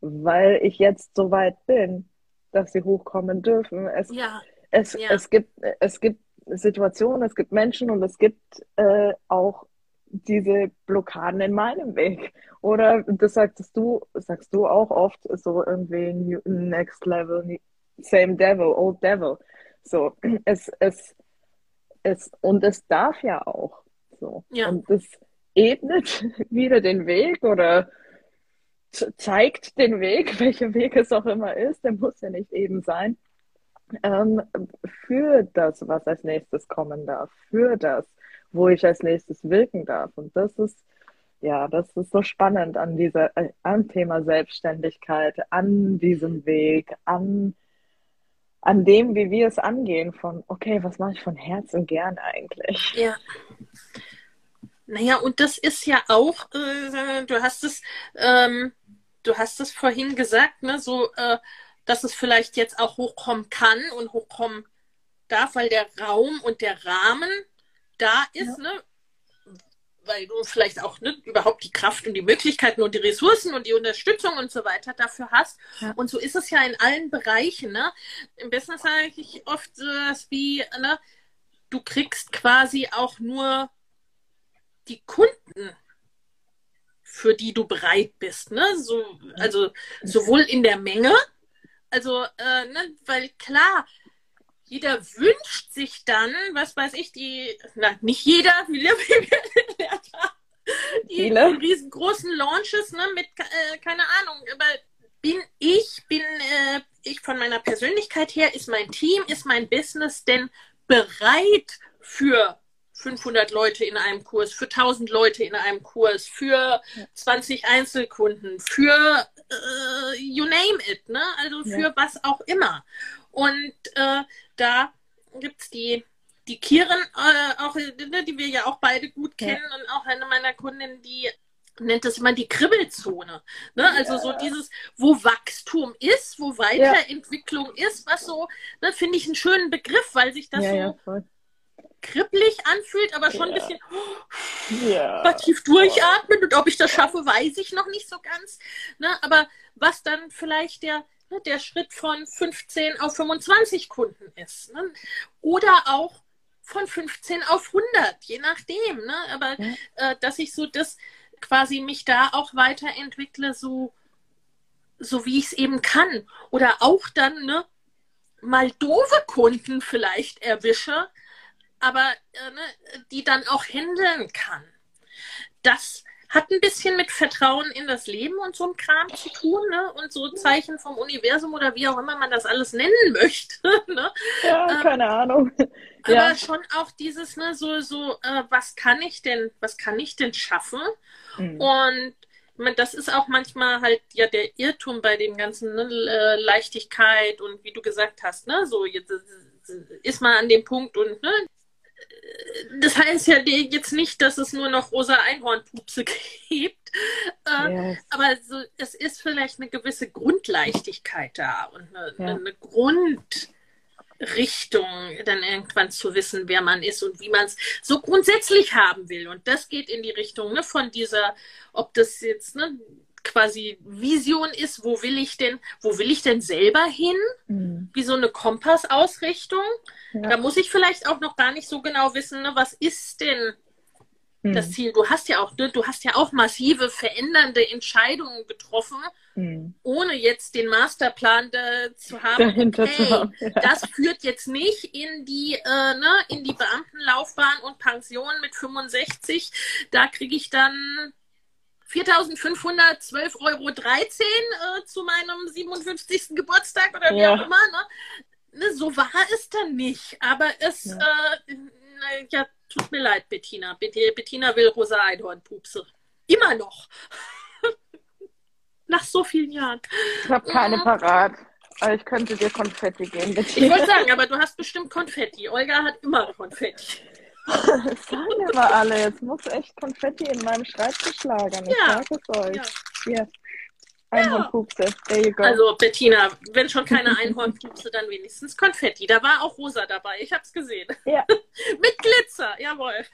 weil ich jetzt so weit bin, dass sie hochkommen dürfen. Es, ja. es, ja. es, gibt, es gibt Situationen, es gibt Menschen und es gibt äh, auch diese Blockaden in meinem Weg. Oder das sagst du, sagst du auch oft so irgendwie Next Level, Same Devil, Old Devil. So, es, es, es, und es darf ja auch so. Ja. Und es ebnet wieder den Weg oder zeigt den Weg, welcher Weg es auch immer ist, der muss ja nicht eben sein, ähm, für das, was als nächstes kommen darf, für das, wo ich als nächstes wirken darf. Und das ist, ja, das ist so spannend an dieser, äh, am Thema Selbstständigkeit, an diesem Weg, an an dem, wie wir es angehen, von, okay, was mache ich von Herzen gern eigentlich? Ja. Naja, und das ist ja auch, äh, du hast es, ähm, du hast es vorhin gesagt, ne, so, äh, dass es vielleicht jetzt auch hochkommen kann und hochkommen darf, weil der Raum und der Rahmen da ist, ja. ne? Weil du vielleicht auch ne, überhaupt die Kraft und die Möglichkeiten und die Ressourcen und die Unterstützung und so weiter dafür hast. Ja. Und so ist es ja in allen Bereichen. Ne? Im Business sage ich oft so was wie, ne, du kriegst quasi auch nur die Kunden, für die du bereit bist. Ne? So, also sowohl in der Menge, also, äh, ne, weil klar, jeder wünscht sich dann, was weiß ich, die, na, nicht jeder, wie wir die, die riesengroßen Launches, ne, mit, äh, keine Ahnung, aber bin ich, bin äh, ich von meiner Persönlichkeit her, ist mein Team, ist mein Business denn bereit für 500 Leute in einem Kurs, für 1000 Leute in einem Kurs, für 20 Einzelkunden, für äh, you name it, ne? Also für ja. was auch immer. Und äh, da gibt es die, die Kieren, äh, auch, ne, die wir ja auch beide gut kennen ja. und auch eine meiner Kundinnen, die nennt das immer die Kribbelzone. Ne? Also ja. so dieses, wo Wachstum ist, wo Weiterentwicklung ja. ist, was so, ne, finde ich einen schönen Begriff, weil sich das ja, so kribbelig anfühlt, aber schon ein bisschen oh, tief durchatmen und ob ich das schaffe, weiß ich noch nicht so ganz. Ne? Aber was dann vielleicht der ne, der Schritt von 15 auf 25 Kunden ist. Ne? Oder auch von 15 auf 100, je nachdem. Ne? Aber ja. äh, dass ich so das quasi mich da auch weiterentwickle, so, so wie ich es eben kann. Oder auch dann ne, mal doofe Kunden vielleicht erwische, aber äh, ne, die dann auch handeln kann. Das hat ein bisschen mit Vertrauen in das Leben und so ein Kram zu tun, ne? Und so Zeichen vom Universum oder wie auch immer man das alles nennen möchte. ne? Ja, ähm, keine Ahnung. Aber ja. schon auch dieses, ne, so, so, äh, was kann ich denn, was kann ich denn schaffen? Mhm. Und das ist auch manchmal halt ja der Irrtum bei dem ganzen ne, äh, Leichtigkeit und wie du gesagt hast, ne, so jetzt ist man an dem Punkt und ne, das heißt ja jetzt nicht, dass es nur noch rosa Einhornpupse gibt, äh, yes. aber so, es ist vielleicht eine gewisse Grundleichtigkeit da und eine, ja. eine Grundrichtung, dann irgendwann zu wissen, wer man ist und wie man es so grundsätzlich haben will. Und das geht in die Richtung ne, von dieser, ob das jetzt ne, quasi Vision ist, wo will ich denn, wo will ich denn selber hin? Mhm. Wie so eine Kompassausrichtung. Ja. Da muss ich vielleicht auch noch gar nicht so genau wissen, ne, was ist denn mhm. das Ziel? Du hast ja auch, ne, du hast ja auch massive verändernde Entscheidungen getroffen, mhm. ohne jetzt den Masterplan da, zu haben. Dahinter okay, zu haben. Ja. Das führt jetzt nicht in die, äh, ne, in die Beamtenlaufbahn und Pension mit 65. Da kriege ich dann 4.512,13 Euro äh, zu meinem 57. Geburtstag oder wie ja. auch immer. Ne? ne? So war es dann nicht. Aber es, ja, äh, ja tut mir leid, Bettina. Bettina will rosa Einhornpupse. Immer noch. Nach so vielen Jahren. Ich habe keine ja. parat. Aber ich könnte dir Konfetti geben. Bettina. Ich wollte sagen, aber du hast bestimmt Konfetti. Olga hat immer Konfetti. Das sagen immer alle. Jetzt muss echt Konfetti in meinem Schreibtisch lagern. Ich ja. sage es euch. Ja. Hier. Einhornpupse. There you go. Also Bettina, wenn schon keine Einhornpupse, dann wenigstens Konfetti. Da war auch rosa dabei. Ich habe es gesehen. Ja. Mit Glitzer. Jawohl.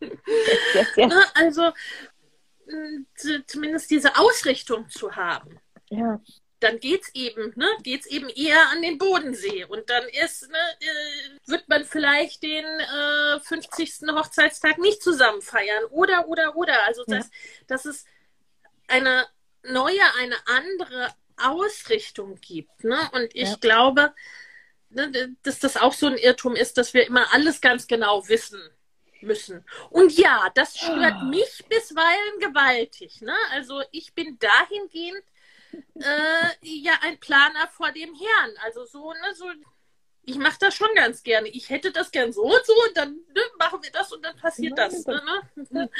Yes, yes, yes. Also zumindest diese Ausrichtung zu haben. Ja dann geht's eben, ne, geht's eben eher an den Bodensee und dann ist, ne, äh, wird man vielleicht den äh, 50. Hochzeitstag nicht zusammen feiern oder oder oder, also ja. dass, dass es eine neue, eine andere Ausrichtung gibt, ne, und ich ja. glaube, ne, dass das auch so ein Irrtum ist, dass wir immer alles ganz genau wissen müssen. Und ja, das stört oh. mich bisweilen gewaltig. Ne? Also ich bin dahingehend äh, ja ein Planer vor dem Herrn. Also so, ne, so, ich mache das schon ganz gerne. Ich hätte das gern so und so und dann ne, machen wir das und dann passiert das. Ne, ne?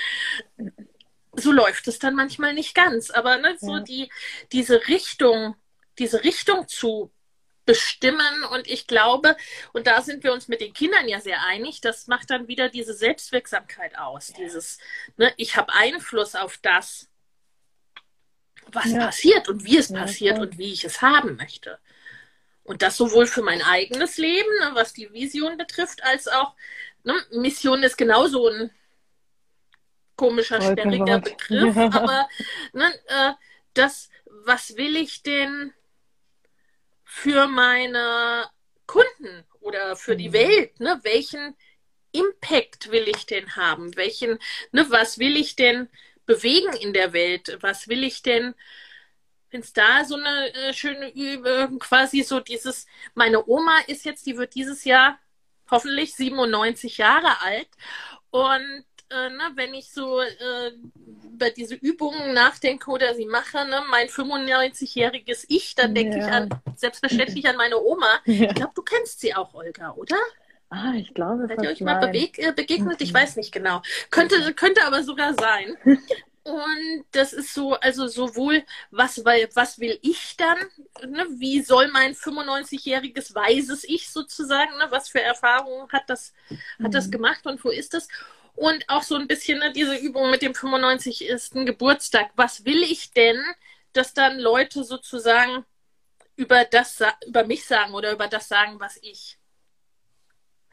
So läuft es dann manchmal nicht ganz. Aber ne, so ja. die, diese Richtung, diese Richtung zu bestimmen. Und ich glaube, und da sind wir uns mit den Kindern ja sehr einig, das macht dann wieder diese Selbstwirksamkeit aus. Dieses, ne, ich habe Einfluss auf das, was ja. passiert und wie es ja, passiert voll. und wie ich es haben möchte. Und das sowohl für mein eigenes Leben, ne, was die Vision betrifft, als auch ne, Mission ist genauso ein komischer, sperriger Begriff, ja. aber ne, äh, das, was will ich denn für meine Kunden oder für die mhm. Welt? Ne? Welchen Impact will ich denn haben? Welchen, ne, was will ich denn bewegen in der Welt? Was will ich denn, wenn es da so eine äh, schöne Übung, quasi so dieses, meine Oma ist jetzt, die wird dieses Jahr hoffentlich 97 Jahre alt und äh, ne, wenn ich so äh, über diese Übungen nachdenke oder sie mache, ne, mein 95-jähriges Ich, dann denke ja. ich an selbstverständlich an meine Oma. Ja. Ich glaube, du kennst sie auch, Olga, oder? Ah, ich glaube. Seid ihr euch mal äh, begegnet? Ich mhm. weiß nicht genau. Könnte, könnte aber sogar sein. Und das ist so, also sowohl, was, was will ich dann? Ne? Wie soll mein 95-jähriges weises Ich sozusagen, ne? was für Erfahrungen hat das, hat das mhm. gemacht und wo ist das? Und auch so ein bisschen ne, diese Übung mit dem 95. Geburtstag. Was will ich denn, dass dann Leute sozusagen über das, über mich sagen oder über das sagen, was ich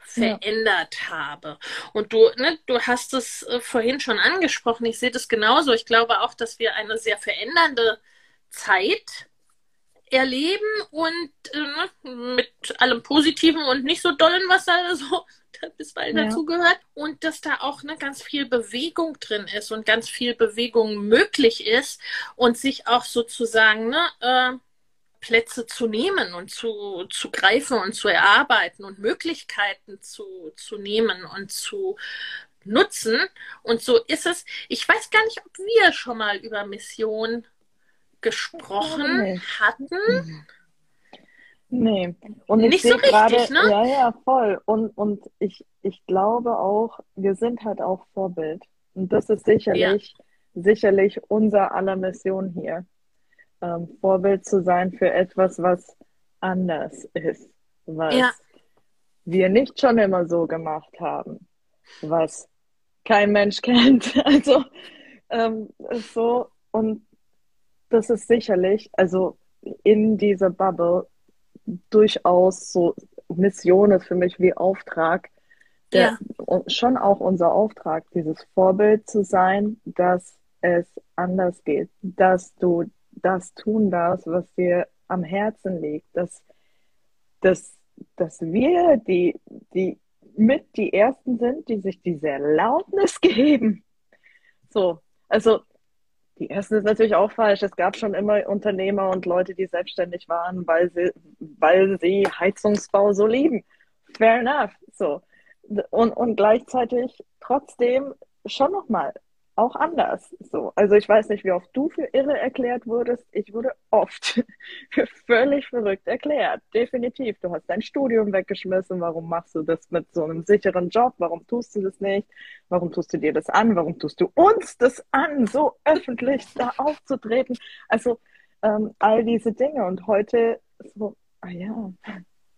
verändert ja. habe. Und du, ne, du hast es äh, vorhin schon angesprochen. Ich sehe das genauso. Ich glaube auch, dass wir eine sehr verändernde Zeit erleben und äh, ne, mit allem Positiven und nicht so dollen, was da so bisweilen ja. dazu gehört. Und dass da auch ne, ganz viel Bewegung drin ist und ganz viel Bewegung möglich ist und sich auch sozusagen ne, äh, Plätze zu nehmen und zu, zu greifen und zu erarbeiten und Möglichkeiten zu, zu nehmen und zu nutzen. Und so ist es. Ich weiß gar nicht, ob wir schon mal über Mission gesprochen hatten. Mhm. Nee. Und ich Nicht so richtig, gerade, ne? Ja, ja, voll. Und, und ich, ich glaube auch, wir sind halt auch Vorbild. Und das ist sicherlich, ja. sicherlich unser aller Mission hier. Ähm, Vorbild zu sein für etwas, was anders ist. Was ja. wir nicht schon immer so gemacht haben. Was kein Mensch kennt. Also, ähm, so. Und das ist sicherlich, also in dieser Bubble durchaus so Mission ist für mich wie Auftrag. Der, ja. Schon auch unser Auftrag, dieses Vorbild zu sein, dass es anders geht, dass du das tun darfst, was dir am Herzen liegt, dass, dass, dass wir die, die mit die Ersten sind, die sich diese Erlaubnis geben. So, also die erste ist natürlich auch falsch. Es gab schon immer Unternehmer und Leute, die selbstständig waren, weil sie, weil sie Heizungsbau so lieben. Fair enough. So. Und, und gleichzeitig trotzdem schon nochmal auch anders. So, also ich weiß nicht, wie oft du für irre erklärt wurdest. Ich wurde oft für völlig verrückt erklärt. Definitiv. Du hast dein Studium weggeschmissen. Warum machst du das mit so einem sicheren Job? Warum tust du das nicht? Warum tust du dir das an? Warum tust du uns das an, so öffentlich da aufzutreten? Also ähm, all diese Dinge. Und heute so, ah ja,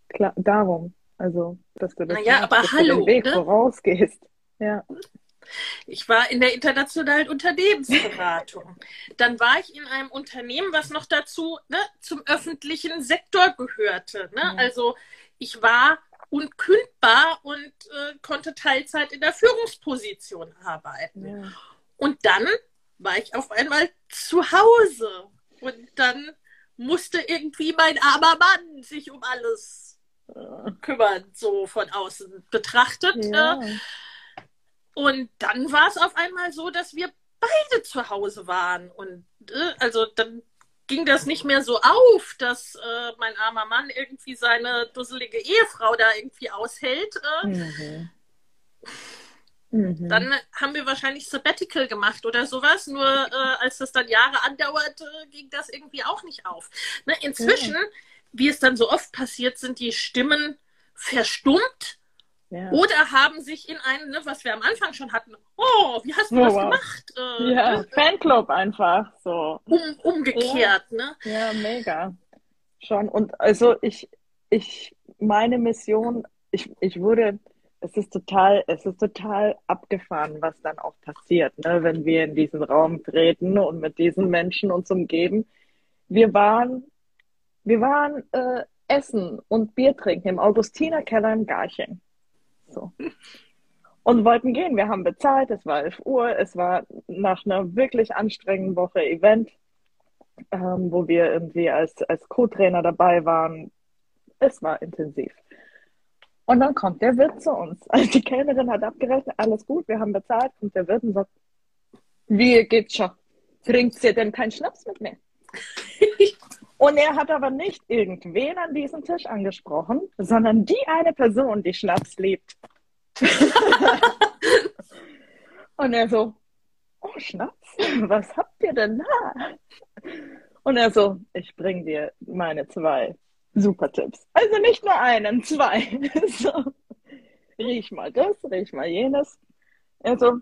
klar, darum. Also, dass du das naja, machst, aber dass hallo, du den Weg ne? vorausgehst. Ja. Ich war in der internationalen Unternehmensberatung. Dann war ich in einem Unternehmen, was noch dazu ne, zum öffentlichen Sektor gehörte. Ne? Ja. Also ich war unkündbar und äh, konnte Teilzeit in der Führungsposition arbeiten. Ja. Und dann war ich auf einmal zu Hause und dann musste irgendwie mein armer Mann sich um alles kümmern, so von außen betrachtet. Ja. Äh, und dann war es auf einmal so, dass wir beide zu Hause waren. Und äh, also dann ging das nicht mehr so auf, dass äh, mein armer Mann irgendwie seine dusselige Ehefrau da irgendwie aushält. Äh. Mhm. Mhm. Dann haben wir wahrscheinlich Sabbatical gemacht oder sowas. Nur äh, als das dann Jahre andauerte, ging das irgendwie auch nicht auf. Ne, inzwischen, ja. wie es dann so oft passiert, sind die Stimmen verstummt ja. Oder haben sich in einen, ne, was wir am Anfang schon hatten, oh, wie hast du oh, das wow. gemacht? Äh, ja, ne? Fanclub einfach so. Um, umgekehrt, ja. ne? Ja, mega. Schon. Und also ich, ich, meine Mission, ich, ich wurde, es ist total, es ist total abgefahren, was dann auch passiert, ne, wenn wir in diesen Raum treten und mit diesen Menschen uns umgeben. Wir waren, wir waren äh, essen und Bier trinken im Augustinerkeller in Garching. So. Und wollten gehen. Wir haben bezahlt, es war 11 Uhr, es war nach einer wirklich anstrengenden Woche Event, ähm, wo wir irgendwie als, als Co-Trainer dabei waren. Es war intensiv. Und dann kommt der Wirt zu uns. Also die Kellnerin hat abgerechnet, alles gut, wir haben bezahlt. Und der Wirt sagt, wie geht's schon? Trinkt ihr denn keinen Schnaps mit mir? Und er hat aber nicht irgendwen an diesem Tisch angesprochen, sondern die eine Person, die Schnaps liebt. und er so, oh Schnaps, was habt ihr denn da? Und er so, ich bring dir meine zwei super Tipps. Also nicht nur einen, zwei. so, riech mal das, riech mal jenes. Er so,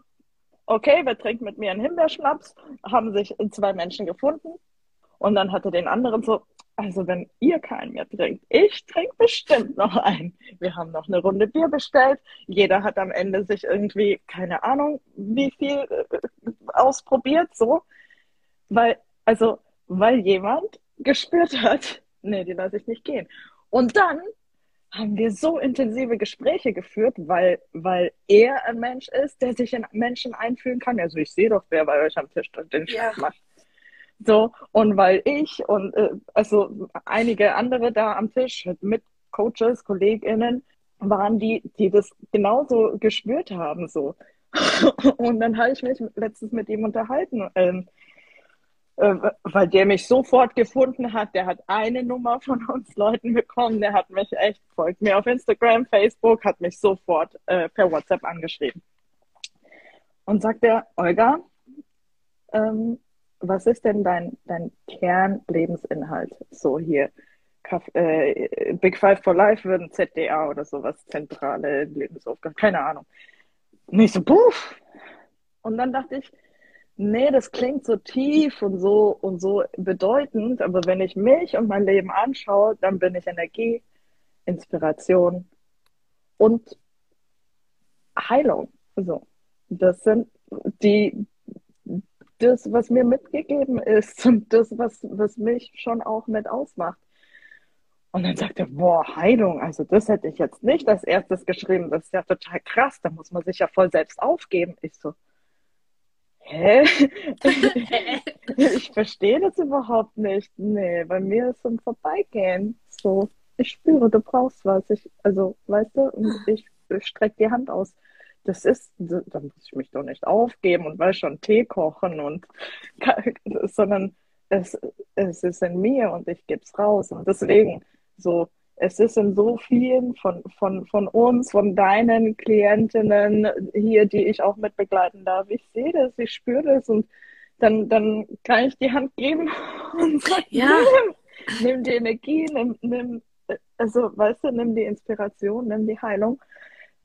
okay, wer trinkt mit mir einen Himbeerschnaps? Haben sich zwei Menschen gefunden und dann hatte den anderen so, also wenn ihr keinen mehr trinkt, ich trinke bestimmt noch einen. Wir haben noch eine Runde Bier bestellt. Jeder hat am Ende sich irgendwie, keine Ahnung, wie viel äh, ausprobiert, so. Weil, also, weil jemand gespürt hat, nee, die lasse ich nicht gehen. Und dann haben wir so intensive Gespräche geführt, weil, weil er ein Mensch ist, der sich in Menschen einfühlen kann. Also ich sehe doch, wer bei euch am Tisch den Schnaps ja. macht. So, und weil ich und äh, also einige andere da am Tisch mit Coaches, KollegInnen, waren die, die das genauso gespürt haben. So. und dann habe ich mich letztens mit ihm unterhalten. Ähm, äh, weil der mich sofort gefunden hat. Der hat eine Nummer von uns Leuten bekommen. Der hat mich echt, folgt mir auf Instagram, Facebook, hat mich sofort äh, per WhatsApp angeschrieben. Und sagt er, Olga, ähm, was ist denn dein, dein Kernlebensinhalt? So hier, äh, Big Five for Life würden ZDA oder sowas, zentrale Lebensaufgabe, keine Ahnung. Und ich so, puff. Und dann dachte ich, nee, das klingt so tief und so und so bedeutend, aber wenn ich mich und mein Leben anschaue, dann bin ich Energie, Inspiration und Heilung. So. Das sind die, das, was mir mitgegeben ist und das, was, was mich schon auch mit ausmacht. Und dann sagt er, boah, Heilung, also das hätte ich jetzt nicht als erstes geschrieben, das ist ja total krass, da muss man sich ja voll selbst aufgeben. Ich so, hä? ich verstehe das überhaupt nicht. Nee, bei mir ist es ein Vorbeigehen. So, ich spüre, du brauchst was. Ich, also, weißt du, und ich, ich strecke die Hand aus das ist, da muss ich mich doch nicht aufgeben und weiß schon Tee kochen und sondern es, es ist in mir und ich gebe es raus. Und deswegen, so, es ist in so vielen von, von, von uns, von deinen Klientinnen hier, die ich auch mit begleiten darf. Ich sehe das, ich spüre das und dann, dann kann ich die Hand geben und sagen, ja. nimm, nimm die Energie, nimm, nimm, also weißt du, nimm die Inspiration, nimm die Heilung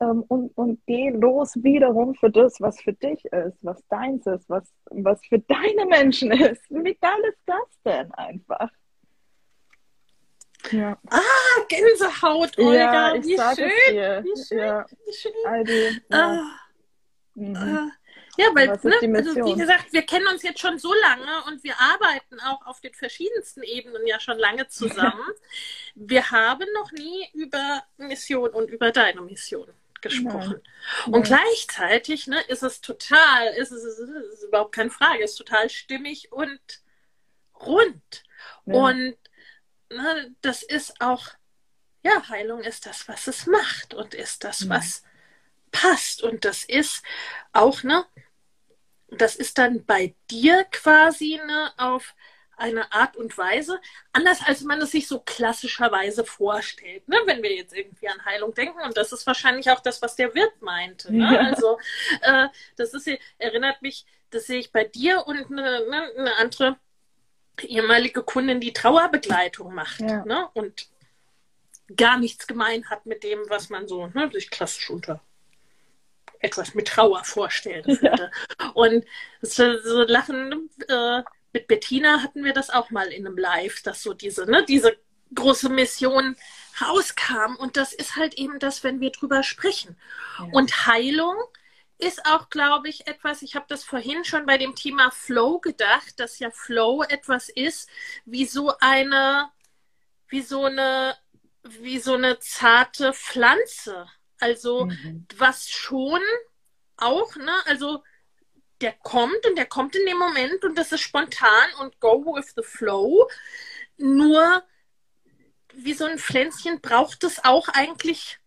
und, und geh los wiederum für das, was für dich ist, was deins ist, was, was für deine Menschen ist. Wie geil ist das denn einfach? Ja. Ah, Gänsehaut, Olga. Ja, wie, schön. wie schön. Ja. Wie schön. Ja. Ah. Mhm. Ah. Ja, weil, ne, also wie gesagt, wir kennen uns jetzt schon so lange und wir arbeiten auch auf den verschiedensten Ebenen ja schon lange zusammen. wir haben noch nie über Mission und über deine Mission gesprochen. Nein. Und Nein. gleichzeitig ne, ist es total, ist es, ist, ist überhaupt keine Frage, ist total stimmig und rund. Ja. Und ne, das ist auch, ja, Heilung ist das, was es macht und ist das, was passt. Und das ist auch, ne, das ist dann bei dir quasi ne, auf eine Art und Weise, anders als man es sich so klassischerweise vorstellt, ne? wenn wir jetzt irgendwie an Heilung denken. Und das ist wahrscheinlich auch das, was der Wirt meinte. Ne? Ja. Also äh, das ist, erinnert mich, das sehe ich bei dir und eine, ne, eine andere ehemalige Kundin, die Trauerbegleitung macht ja. ne? und gar nichts gemein hat mit dem, was man so ne, sich klassisch unter etwas mit Trauer vorstellen würde. Ja. Und so, so Lachen äh, mit Bettina hatten wir das auch mal in einem Live, dass so diese, ne, diese große Mission rauskam. Und das ist halt eben das, wenn wir drüber sprechen. Ja. Und Heilung ist auch, glaube ich, etwas, ich habe das vorhin schon bei dem Thema Flow gedacht, dass ja Flow etwas ist, wie so eine, wie so eine, wie so eine zarte Pflanze. Also, mhm. was schon auch, ne, also der kommt und der kommt in dem Moment und das ist spontan und go with the flow. Nur wie so ein Pflänzchen braucht es auch eigentlich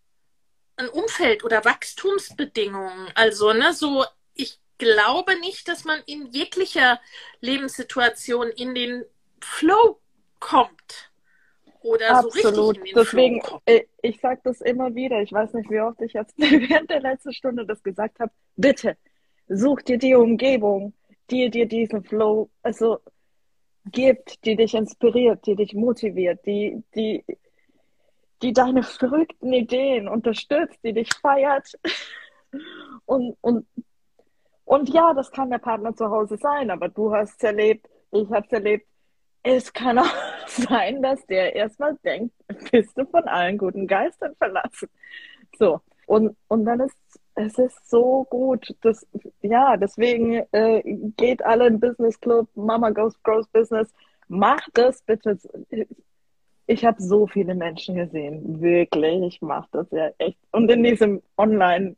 ein Umfeld oder Wachstumsbedingungen. Also, ne, so, ich glaube nicht, dass man in jeglicher Lebenssituation in den Flow kommt. Oder Absolut. so richtig in den Deswegen, Flow kommt. Äh, ich sage das immer wieder. Ich weiß nicht, wie oft ich jetzt während der letzten Stunde das gesagt habe. Bitte, such dir die Umgebung, die dir diesen Flow, also gibt, die dich inspiriert, die dich motiviert, die, die, die deine verrückten Ideen unterstützt, die dich feiert. Und, und, und ja, das kann der Partner zu Hause sein, aber du hast es erlebt, ich habe es erlebt. Es kann auch sein, dass der erstmal denkt, bist du von allen guten Geistern verlassen. So. Und, und dann ist es ist so gut. Das, ja, deswegen äh, geht alle im Business Club, Mama Goes Grows Business. Macht das bitte. Ich habe so viele Menschen gesehen, wirklich. Ich mache das ja echt. Und in diesem Online,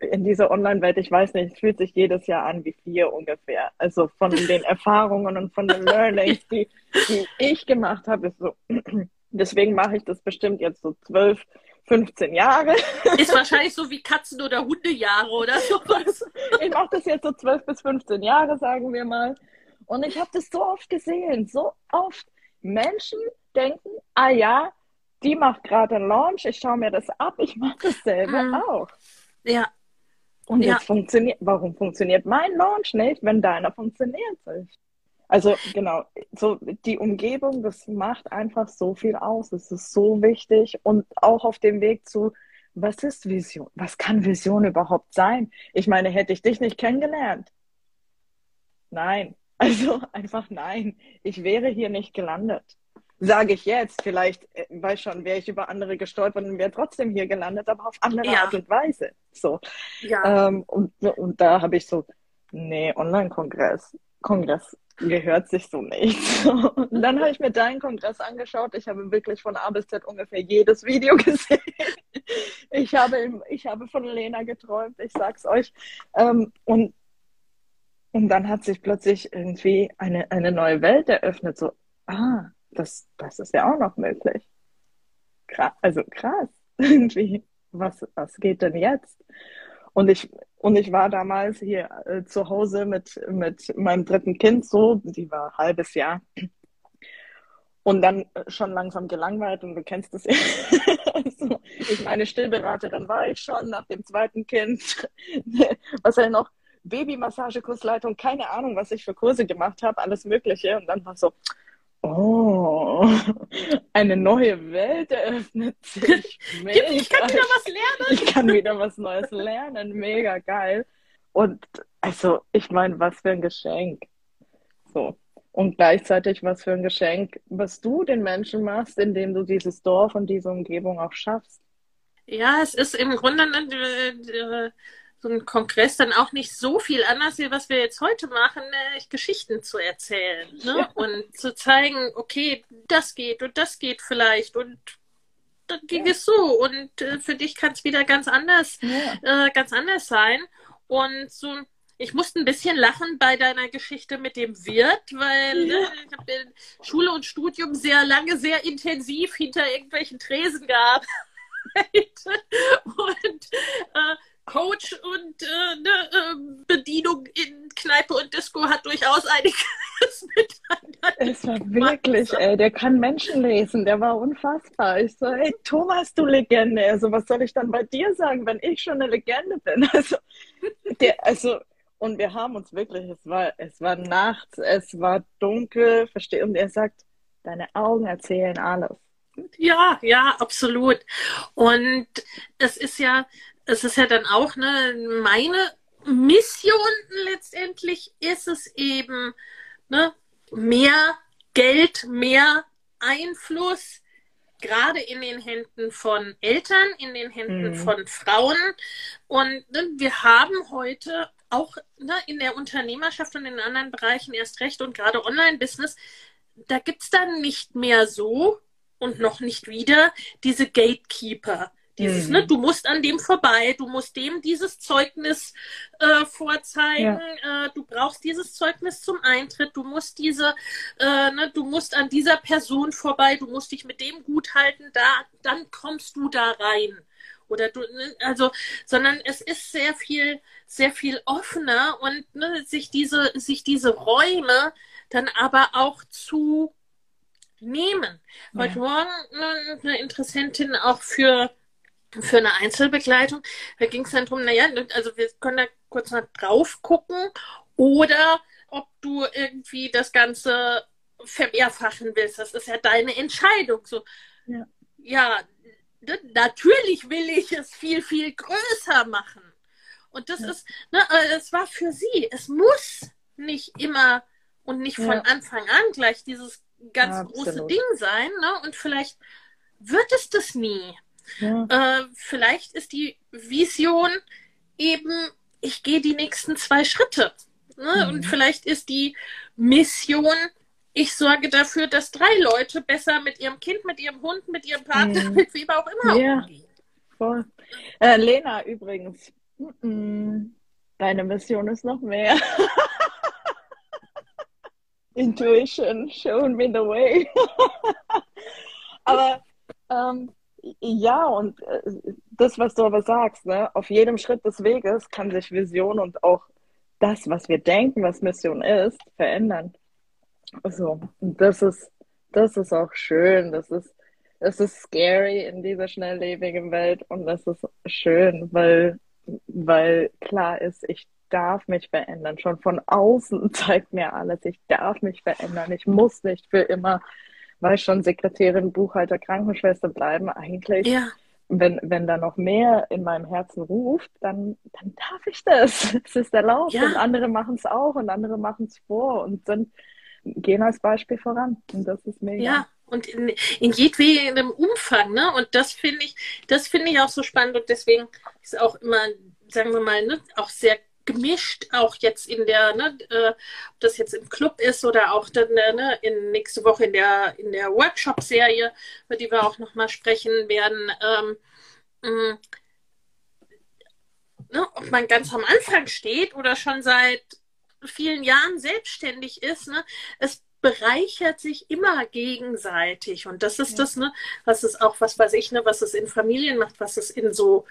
in dieser Online-Welt, ich weiß nicht, es fühlt sich jedes Jahr an wie vier ungefähr. Also von den Erfahrungen und von den Learnings, die, die ich gemacht habe, ist so. Deswegen mache ich das bestimmt jetzt so zwölf 15 Jahre. Ist wahrscheinlich so wie Katzen- oder Hundejahre oder sowas. Ich mache das jetzt so 12 bis 15 Jahre, sagen wir mal. Und ich habe das so oft gesehen, so oft. Menschen denken, ah ja, die macht gerade einen Launch, ich schaue mir das ab, ich mache dasselbe mhm. auch. Ja. Und jetzt funktioniert, warum funktioniert mein Launch nicht, wenn deiner funktioniert nicht? Also genau, so die Umgebung, das macht einfach so viel aus. Es ist so wichtig und auch auf dem Weg zu, was ist Vision? Was kann Vision überhaupt sein? Ich meine, hätte ich dich nicht kennengelernt? Nein. Also einfach nein. Ich wäre hier nicht gelandet. Sage ich jetzt. Vielleicht, äh, weiß schon, wäre ich über andere gestolpert und wäre trotzdem hier gelandet, aber auf andere ja. Art und Weise. So. Ja. Ähm, und, und da habe ich so, nee, Online-Kongress. Kongress gehört sich so nicht. Und dann habe ich mir deinen Kongress angeschaut. Ich habe wirklich von A bis Z ungefähr jedes Video gesehen. Ich habe, ich habe von Lena geträumt, ich sag's euch. Ähm, und, und dann hat sich plötzlich irgendwie eine, eine neue Welt eröffnet. So, ah, das, das ist ja auch noch möglich. Krass, also krass. Irgendwie, was, was geht denn jetzt? Und ich, und ich war damals hier äh, zu Hause mit, mit meinem dritten Kind, so, die war ein halbes Jahr. Und dann schon langsam gelangweilt und du kennst das ja. also, ich meine, Stillberaterin war ich schon nach dem zweiten Kind. was ja noch? Babymassagekursleitung, keine Ahnung, was ich für Kurse gemacht habe, alles Mögliche. Und dann war so, Oh, eine neue Welt eröffnet sich. Mega. Ich kann wieder was lernen. Ich kann wieder was Neues lernen. Mega geil. Und also, ich meine, was für ein Geschenk. So. Und gleichzeitig was für ein Geschenk, was du den Menschen machst, indem du dieses Dorf und diese Umgebung auch schaffst. Ja, es ist im Grunde eine, so ein Kongress dann auch nicht so viel anders, wie was wir jetzt heute machen, äh, Geschichten zu erzählen ne? Ja. und zu zeigen, okay, das geht und das geht vielleicht und dann ging ja. es so und äh, für dich kann es wieder ganz anders, ja. äh, ganz anders sein und so ich musste ein bisschen lachen bei deiner Geschichte mit dem Wirt, weil ne, ich habe Schule und Studium sehr lange, sehr intensiv hinter irgendwelchen Tresen gearbeitet. und äh, Coach und äh, ne, äh, Bedienung in Kneipe und Disco hat durchaus einiges miteinander. Es war wirklich, ey, der kann Menschen lesen, der war unfassbar. Ich so, hey Thomas, du Legende. Also was soll ich dann bei dir sagen, wenn ich schon eine Legende bin? Also, der, also und wir haben uns wirklich, es war, es war nachts, es war dunkel, verstehe, und er sagt, deine Augen erzählen alles. Ja, ja, absolut. Und es ist ja, es ist ja dann auch ne, meine Mission letztendlich ist es eben, ne, mehr Geld, mehr Einfluss gerade in den Händen von Eltern, in den Händen mhm. von Frauen. Und ne, wir haben heute auch ne, in der Unternehmerschaft und in anderen Bereichen erst recht und gerade Online-Business, da gibt es dann nicht mehr so und noch nicht wieder diese Gatekeeper. Dieses, mhm. ne, du musst an dem vorbei, du musst dem dieses Zeugnis äh, vorzeigen, ja. äh, du brauchst dieses Zeugnis zum Eintritt, du musst diese, äh, ne, du musst an dieser Person vorbei, du musst dich mit dem gut halten, da, dann kommst du da rein. Oder du, ne, also, sondern es ist sehr viel, sehr viel offener und ne, sich diese, sich diese Räume dann aber auch zu nehmen. Heute ja. Morgen ne, eine Interessentin auch für für eine Einzelbegleitung. Da ging es dann darum, naja, also wir können da kurz mal drauf gucken oder ob du irgendwie das Ganze vermehrfachen willst. Das ist ja deine Entscheidung. So, ja, ja natürlich will ich es viel, viel größer machen. Und das ja. ist, ne, äh, es war für sie. Es muss nicht immer und nicht von ja. Anfang an gleich dieses ganz große Ding sein. Ne? Und vielleicht wird es das nie. Ja. Äh, vielleicht ist die Vision eben, ich gehe die nächsten zwei Schritte. Ne? Mhm. Und vielleicht ist die Mission, ich sorge dafür, dass drei Leute besser mit ihrem Kind, mit ihrem Hund, mit ihrem Partner, mhm. mit wem auch immer ja. umgehen. Voll. Äh, Lena, übrigens, deine Mission ist noch mehr. Intuition, showing me the way. Aber ähm, ja, und äh, das, was du aber sagst, ne, auf jedem Schritt des Weges kann sich Vision und auch das, was wir denken, was Mission ist, verändern. So, das ist, das ist auch schön, das ist, das ist scary in dieser schnelllebigen Welt und das ist schön, weil, weil klar ist, ich darf mich verändern. Schon von außen zeigt mir alles, ich darf mich verändern. Ich muss nicht für immer weil schon Sekretärin, Buchhalter, Krankenschwester bleiben, eigentlich, ja. wenn, wenn da noch mehr in meinem Herzen ruft, dann, dann darf ich das. Es ist erlaubt ja. und andere machen es auch und andere machen es vor und sind, gehen als Beispiel voran. Und das ist mega. Ja, und in, in jedwedem Umfang, ne? Und das finde ich, das finde ich auch so spannend und deswegen ist auch immer, sagen wir mal, ne, auch sehr gemischt, auch jetzt in der, ne, äh, ob das jetzt im Club ist oder auch dann äh, ne, in nächste Woche in der in der Workshop-Serie, über die wir auch nochmal sprechen werden. Ähm, mm, ne, ob man ganz am Anfang steht oder schon seit vielen Jahren selbstständig ist, ne, es bereichert sich immer gegenseitig. Und das ist ja. das, ne, was es auch, was weiß ich, ne, was es in Familien macht, was es in so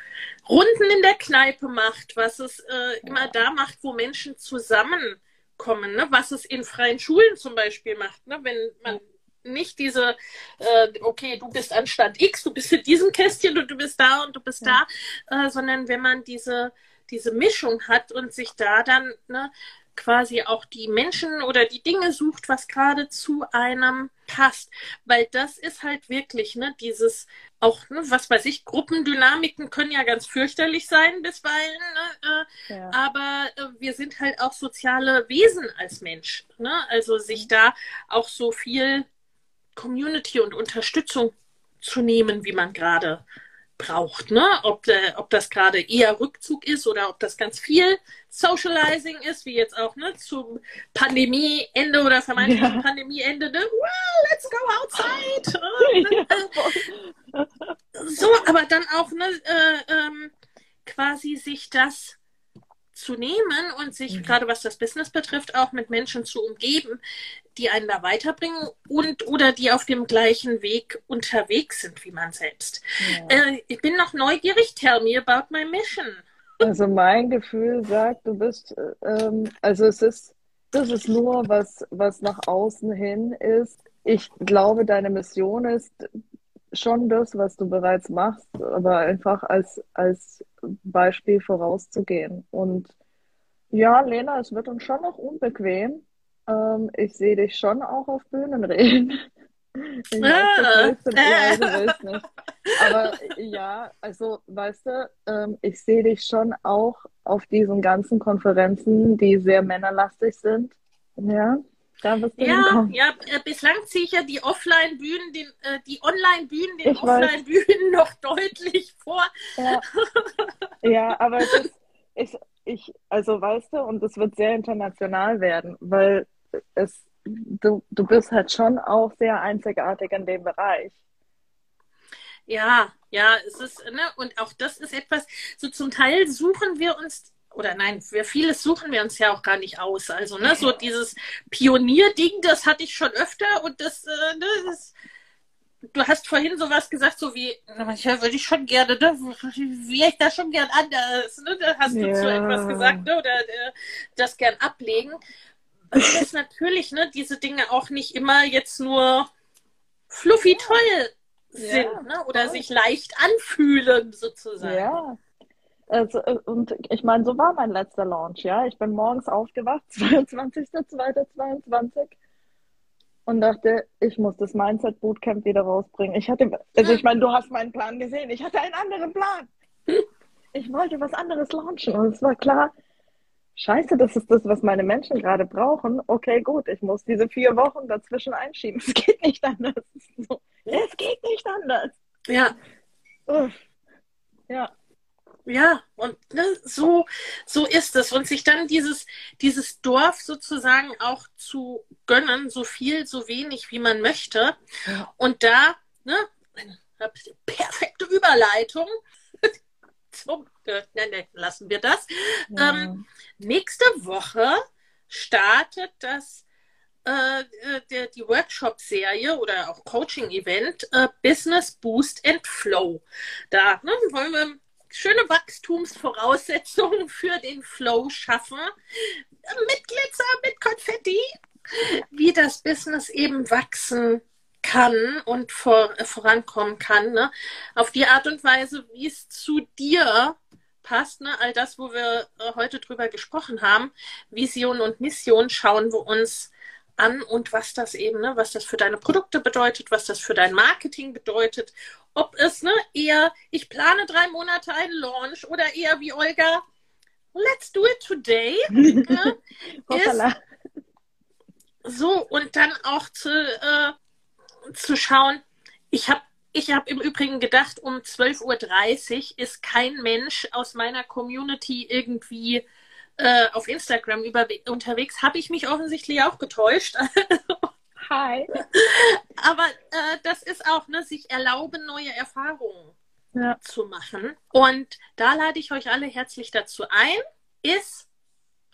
Runden in der Kneipe macht, was es äh, ja. immer da macht, wo Menschen zusammenkommen, ne, was es in freien Schulen zum Beispiel macht, ne, wenn man nicht diese, äh, okay, du bist an Stand X, du bist in diesem Kästchen und du bist da und du bist ja. da, äh, sondern wenn man diese, diese Mischung hat und sich da dann ne, quasi auch die Menschen oder die Dinge sucht, was gerade zu einem passt. Weil das ist halt wirklich, ne, dieses auch, ne, was weiß ich, Gruppendynamiken können ja ganz fürchterlich sein bisweilen, ne, äh, ja. aber äh, wir sind halt auch soziale Wesen als Mensch. Ne? Also sich da auch so viel Community und Unterstützung zu nehmen, wie man gerade braucht, ne? Ob, äh, ob das gerade eher Rückzug ist oder ob das ganz viel Socializing ist, wie jetzt auch ne, zum Pandemieende oder vermeintlichen ja. Pandemieende, ne? Well, let's go outside. Ja. so, aber dann auch ne, äh, ähm, quasi sich das zu nehmen und sich, mhm. gerade was das Business betrifft, auch mit Menschen zu umgeben, die einen da weiterbringen und oder die auf dem gleichen Weg unterwegs sind wie man selbst. Ja. Äh, ich bin noch neugierig. Tell me about my mission. Also mein Gefühl sagt, du bist, ähm, also es ist, das ist nur was, was nach außen hin ist. Ich glaube, deine Mission ist schon das, was du bereits machst, aber einfach als, als Beispiel vorauszugehen. Und ja, Lena, es wird uns schon noch unbequem. Ähm, ich sehe dich schon auch auf Bühnen reden. Ich weiß, das ah, du, ja, du nicht. Aber ja, also weißt du, ähm, ich sehe dich schon auch auf diesen ganzen Konferenzen, die sehr männerlastig sind. Ja. Da bist du Ja, ja, äh, bislang ziehe ich ja die Offline-Bühnen, den, äh, die Online-Bühnen, den. Offline-Bühnen noch deutlich vor. Ja, ja aber es ist, ich, ich, also weißt du, und es wird sehr international werden, weil es, du, du bist halt schon auch sehr einzigartig in dem Bereich. Ja, ja, es ist, ne, und auch das ist etwas, so zum Teil suchen wir uns, oder nein, für vieles suchen wir uns ja auch gar nicht aus. Also, ne, so dieses Pionierding, das hatte ich schon öfter und das, äh, ne, das, du hast vorhin sowas gesagt, so wie, manchmal würde ich schon gerne, ne, wäre ich da schon gern anders, ne, da hast du zu Ja. etwas gesagt, ne, oder äh, das gern ablegen. Weil das natürlich, ne, diese Dinge auch nicht immer jetzt nur fluffy toll sind, Ja, ne, oder voll. sich leicht anfühlen, sozusagen. Ja. Also, äh, und ich meine, so war mein letzter Launch, ja. Ich bin morgens aufgewacht, 22.02.22 und dachte, ich muss das Mindset Bootcamp wieder rausbringen. Ich hatte, also ich meine, du hast meinen Plan gesehen. Ich hatte einen anderen Plan. Ich wollte was anderes launchen und es war klar, scheiße, das ist das, was meine Menschen gerade brauchen. Okay, gut, ich muss diese vier Wochen dazwischen einschieben. Es geht nicht anders. So, es geht nicht anders. Ja, Uff. Ja. Ja, und ne, so, so ist es. Und sich dann dieses, dieses Dorf sozusagen auch zu gönnen, so viel, so wenig, wie man möchte. Ja. Und da, ne, eine perfekte Überleitung zum, äh, nein, nein, lassen wir das. Ähm, nächste Woche startet das äh, äh, der, die Workshop-Serie oder auch Coaching-Event äh, Business Boost and Flow. Da ne, wollen wir schöne Wachstumsvoraussetzungen für den Flow schaffen. Mit Glitzer, mit Konfetti, wie das Business eben wachsen kann und vor, äh, vorankommen kann. Ne? Auf die Art und Weise, wie es zu dir passt, ne? all das, wo wir äh, heute drüber gesprochen haben, Vision und Mission, schauen wir uns an und was das eben, ne, was das für deine Produkte bedeutet, was das für dein Marketing bedeutet, ob es ne, eher, ich plane drei Monate einen Launch oder eher wie Olga, let's do it today, ne, ist so und dann auch zu, äh, zu schauen, ich habe ich habe im Übrigen gedacht, um 12.30 Uhr ist kein Mensch aus meiner Community irgendwie äh, auf Instagram über, unterwegs. Habe ich mich offensichtlich auch getäuscht. Hi. Aber äh, das ist auch, ne, sich erlauben, neue Erfahrungen Ja. zu machen. Und da lade ich euch alle herzlich dazu ein. Ist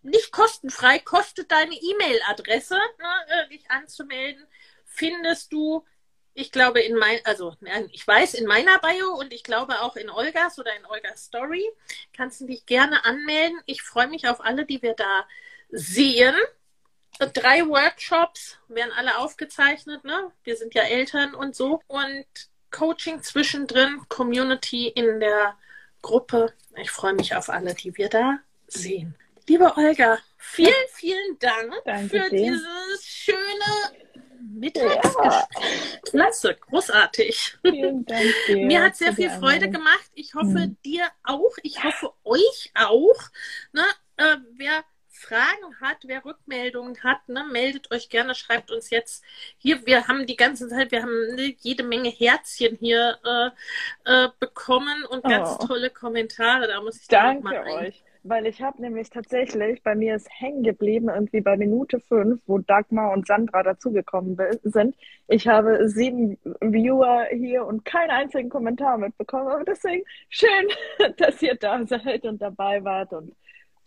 nicht kostenfrei, kostet deine E-Mail-Adresse, ne, äh, dich anzumelden. Findest du, ich glaube, in mein, also ich weiß, in meiner Bio und ich glaube auch in Olgas oder in Olgas Story kannst du dich gerne anmelden. Ich freue mich auf alle, die wir da sehen. Drei Workshops werden alle aufgezeichnet, ne? Wir sind ja Eltern und so. Und Coaching zwischendrin, Community in der Gruppe. Ich freue mich auf alle, die wir da sehen. Liebe Olga, vielen, vielen Dank Danke für dir. dieses schöne Mittagsgespräch. Klasse, großartig. Vielen Dank dir. Mir hat sehr viel Freude gemacht. Ich hoffe, Mhm. dir auch. Ich hoffe, euch auch. Ne? Äh, wer Fragen hat, wer Rückmeldungen hat, ne, meldet euch gerne, schreibt uns jetzt hier. Wir haben die ganze Zeit, wir haben ne, jede Menge Herzchen hier äh, äh, bekommen und ganz Oh. tolle Kommentare. Da muss ich Danke mal ein. euch. Weil ich habe nämlich tatsächlich, bei mir ist hängen geblieben, irgendwie bei Minute fünf, wo Dagmar und Sandra dazugekommen sind. Ich habe sieben Viewer hier und keinen einzigen Kommentar mitbekommen. Aber deswegen schön, dass ihr da seid und dabei wart und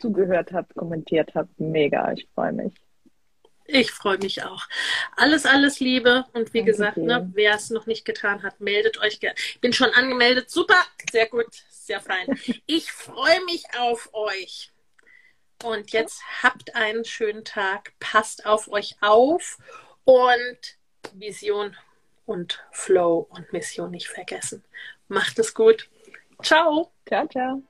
zugehört habt, kommentiert habt. Mega, ich freue mich. Ich freue mich auch. Alles, alles Liebe. Und wie Danke gesagt, ne, wer es noch nicht getan hat, meldet euch gerne. Ich bin schon angemeldet. Super, sehr gut, sehr fein. Ich freue mich auf euch. Und jetzt habt einen schönen Tag. Passt auf euch auf. Und Vision und Flow und Mission nicht vergessen. Macht es gut. Ciao. Ciao, ciao.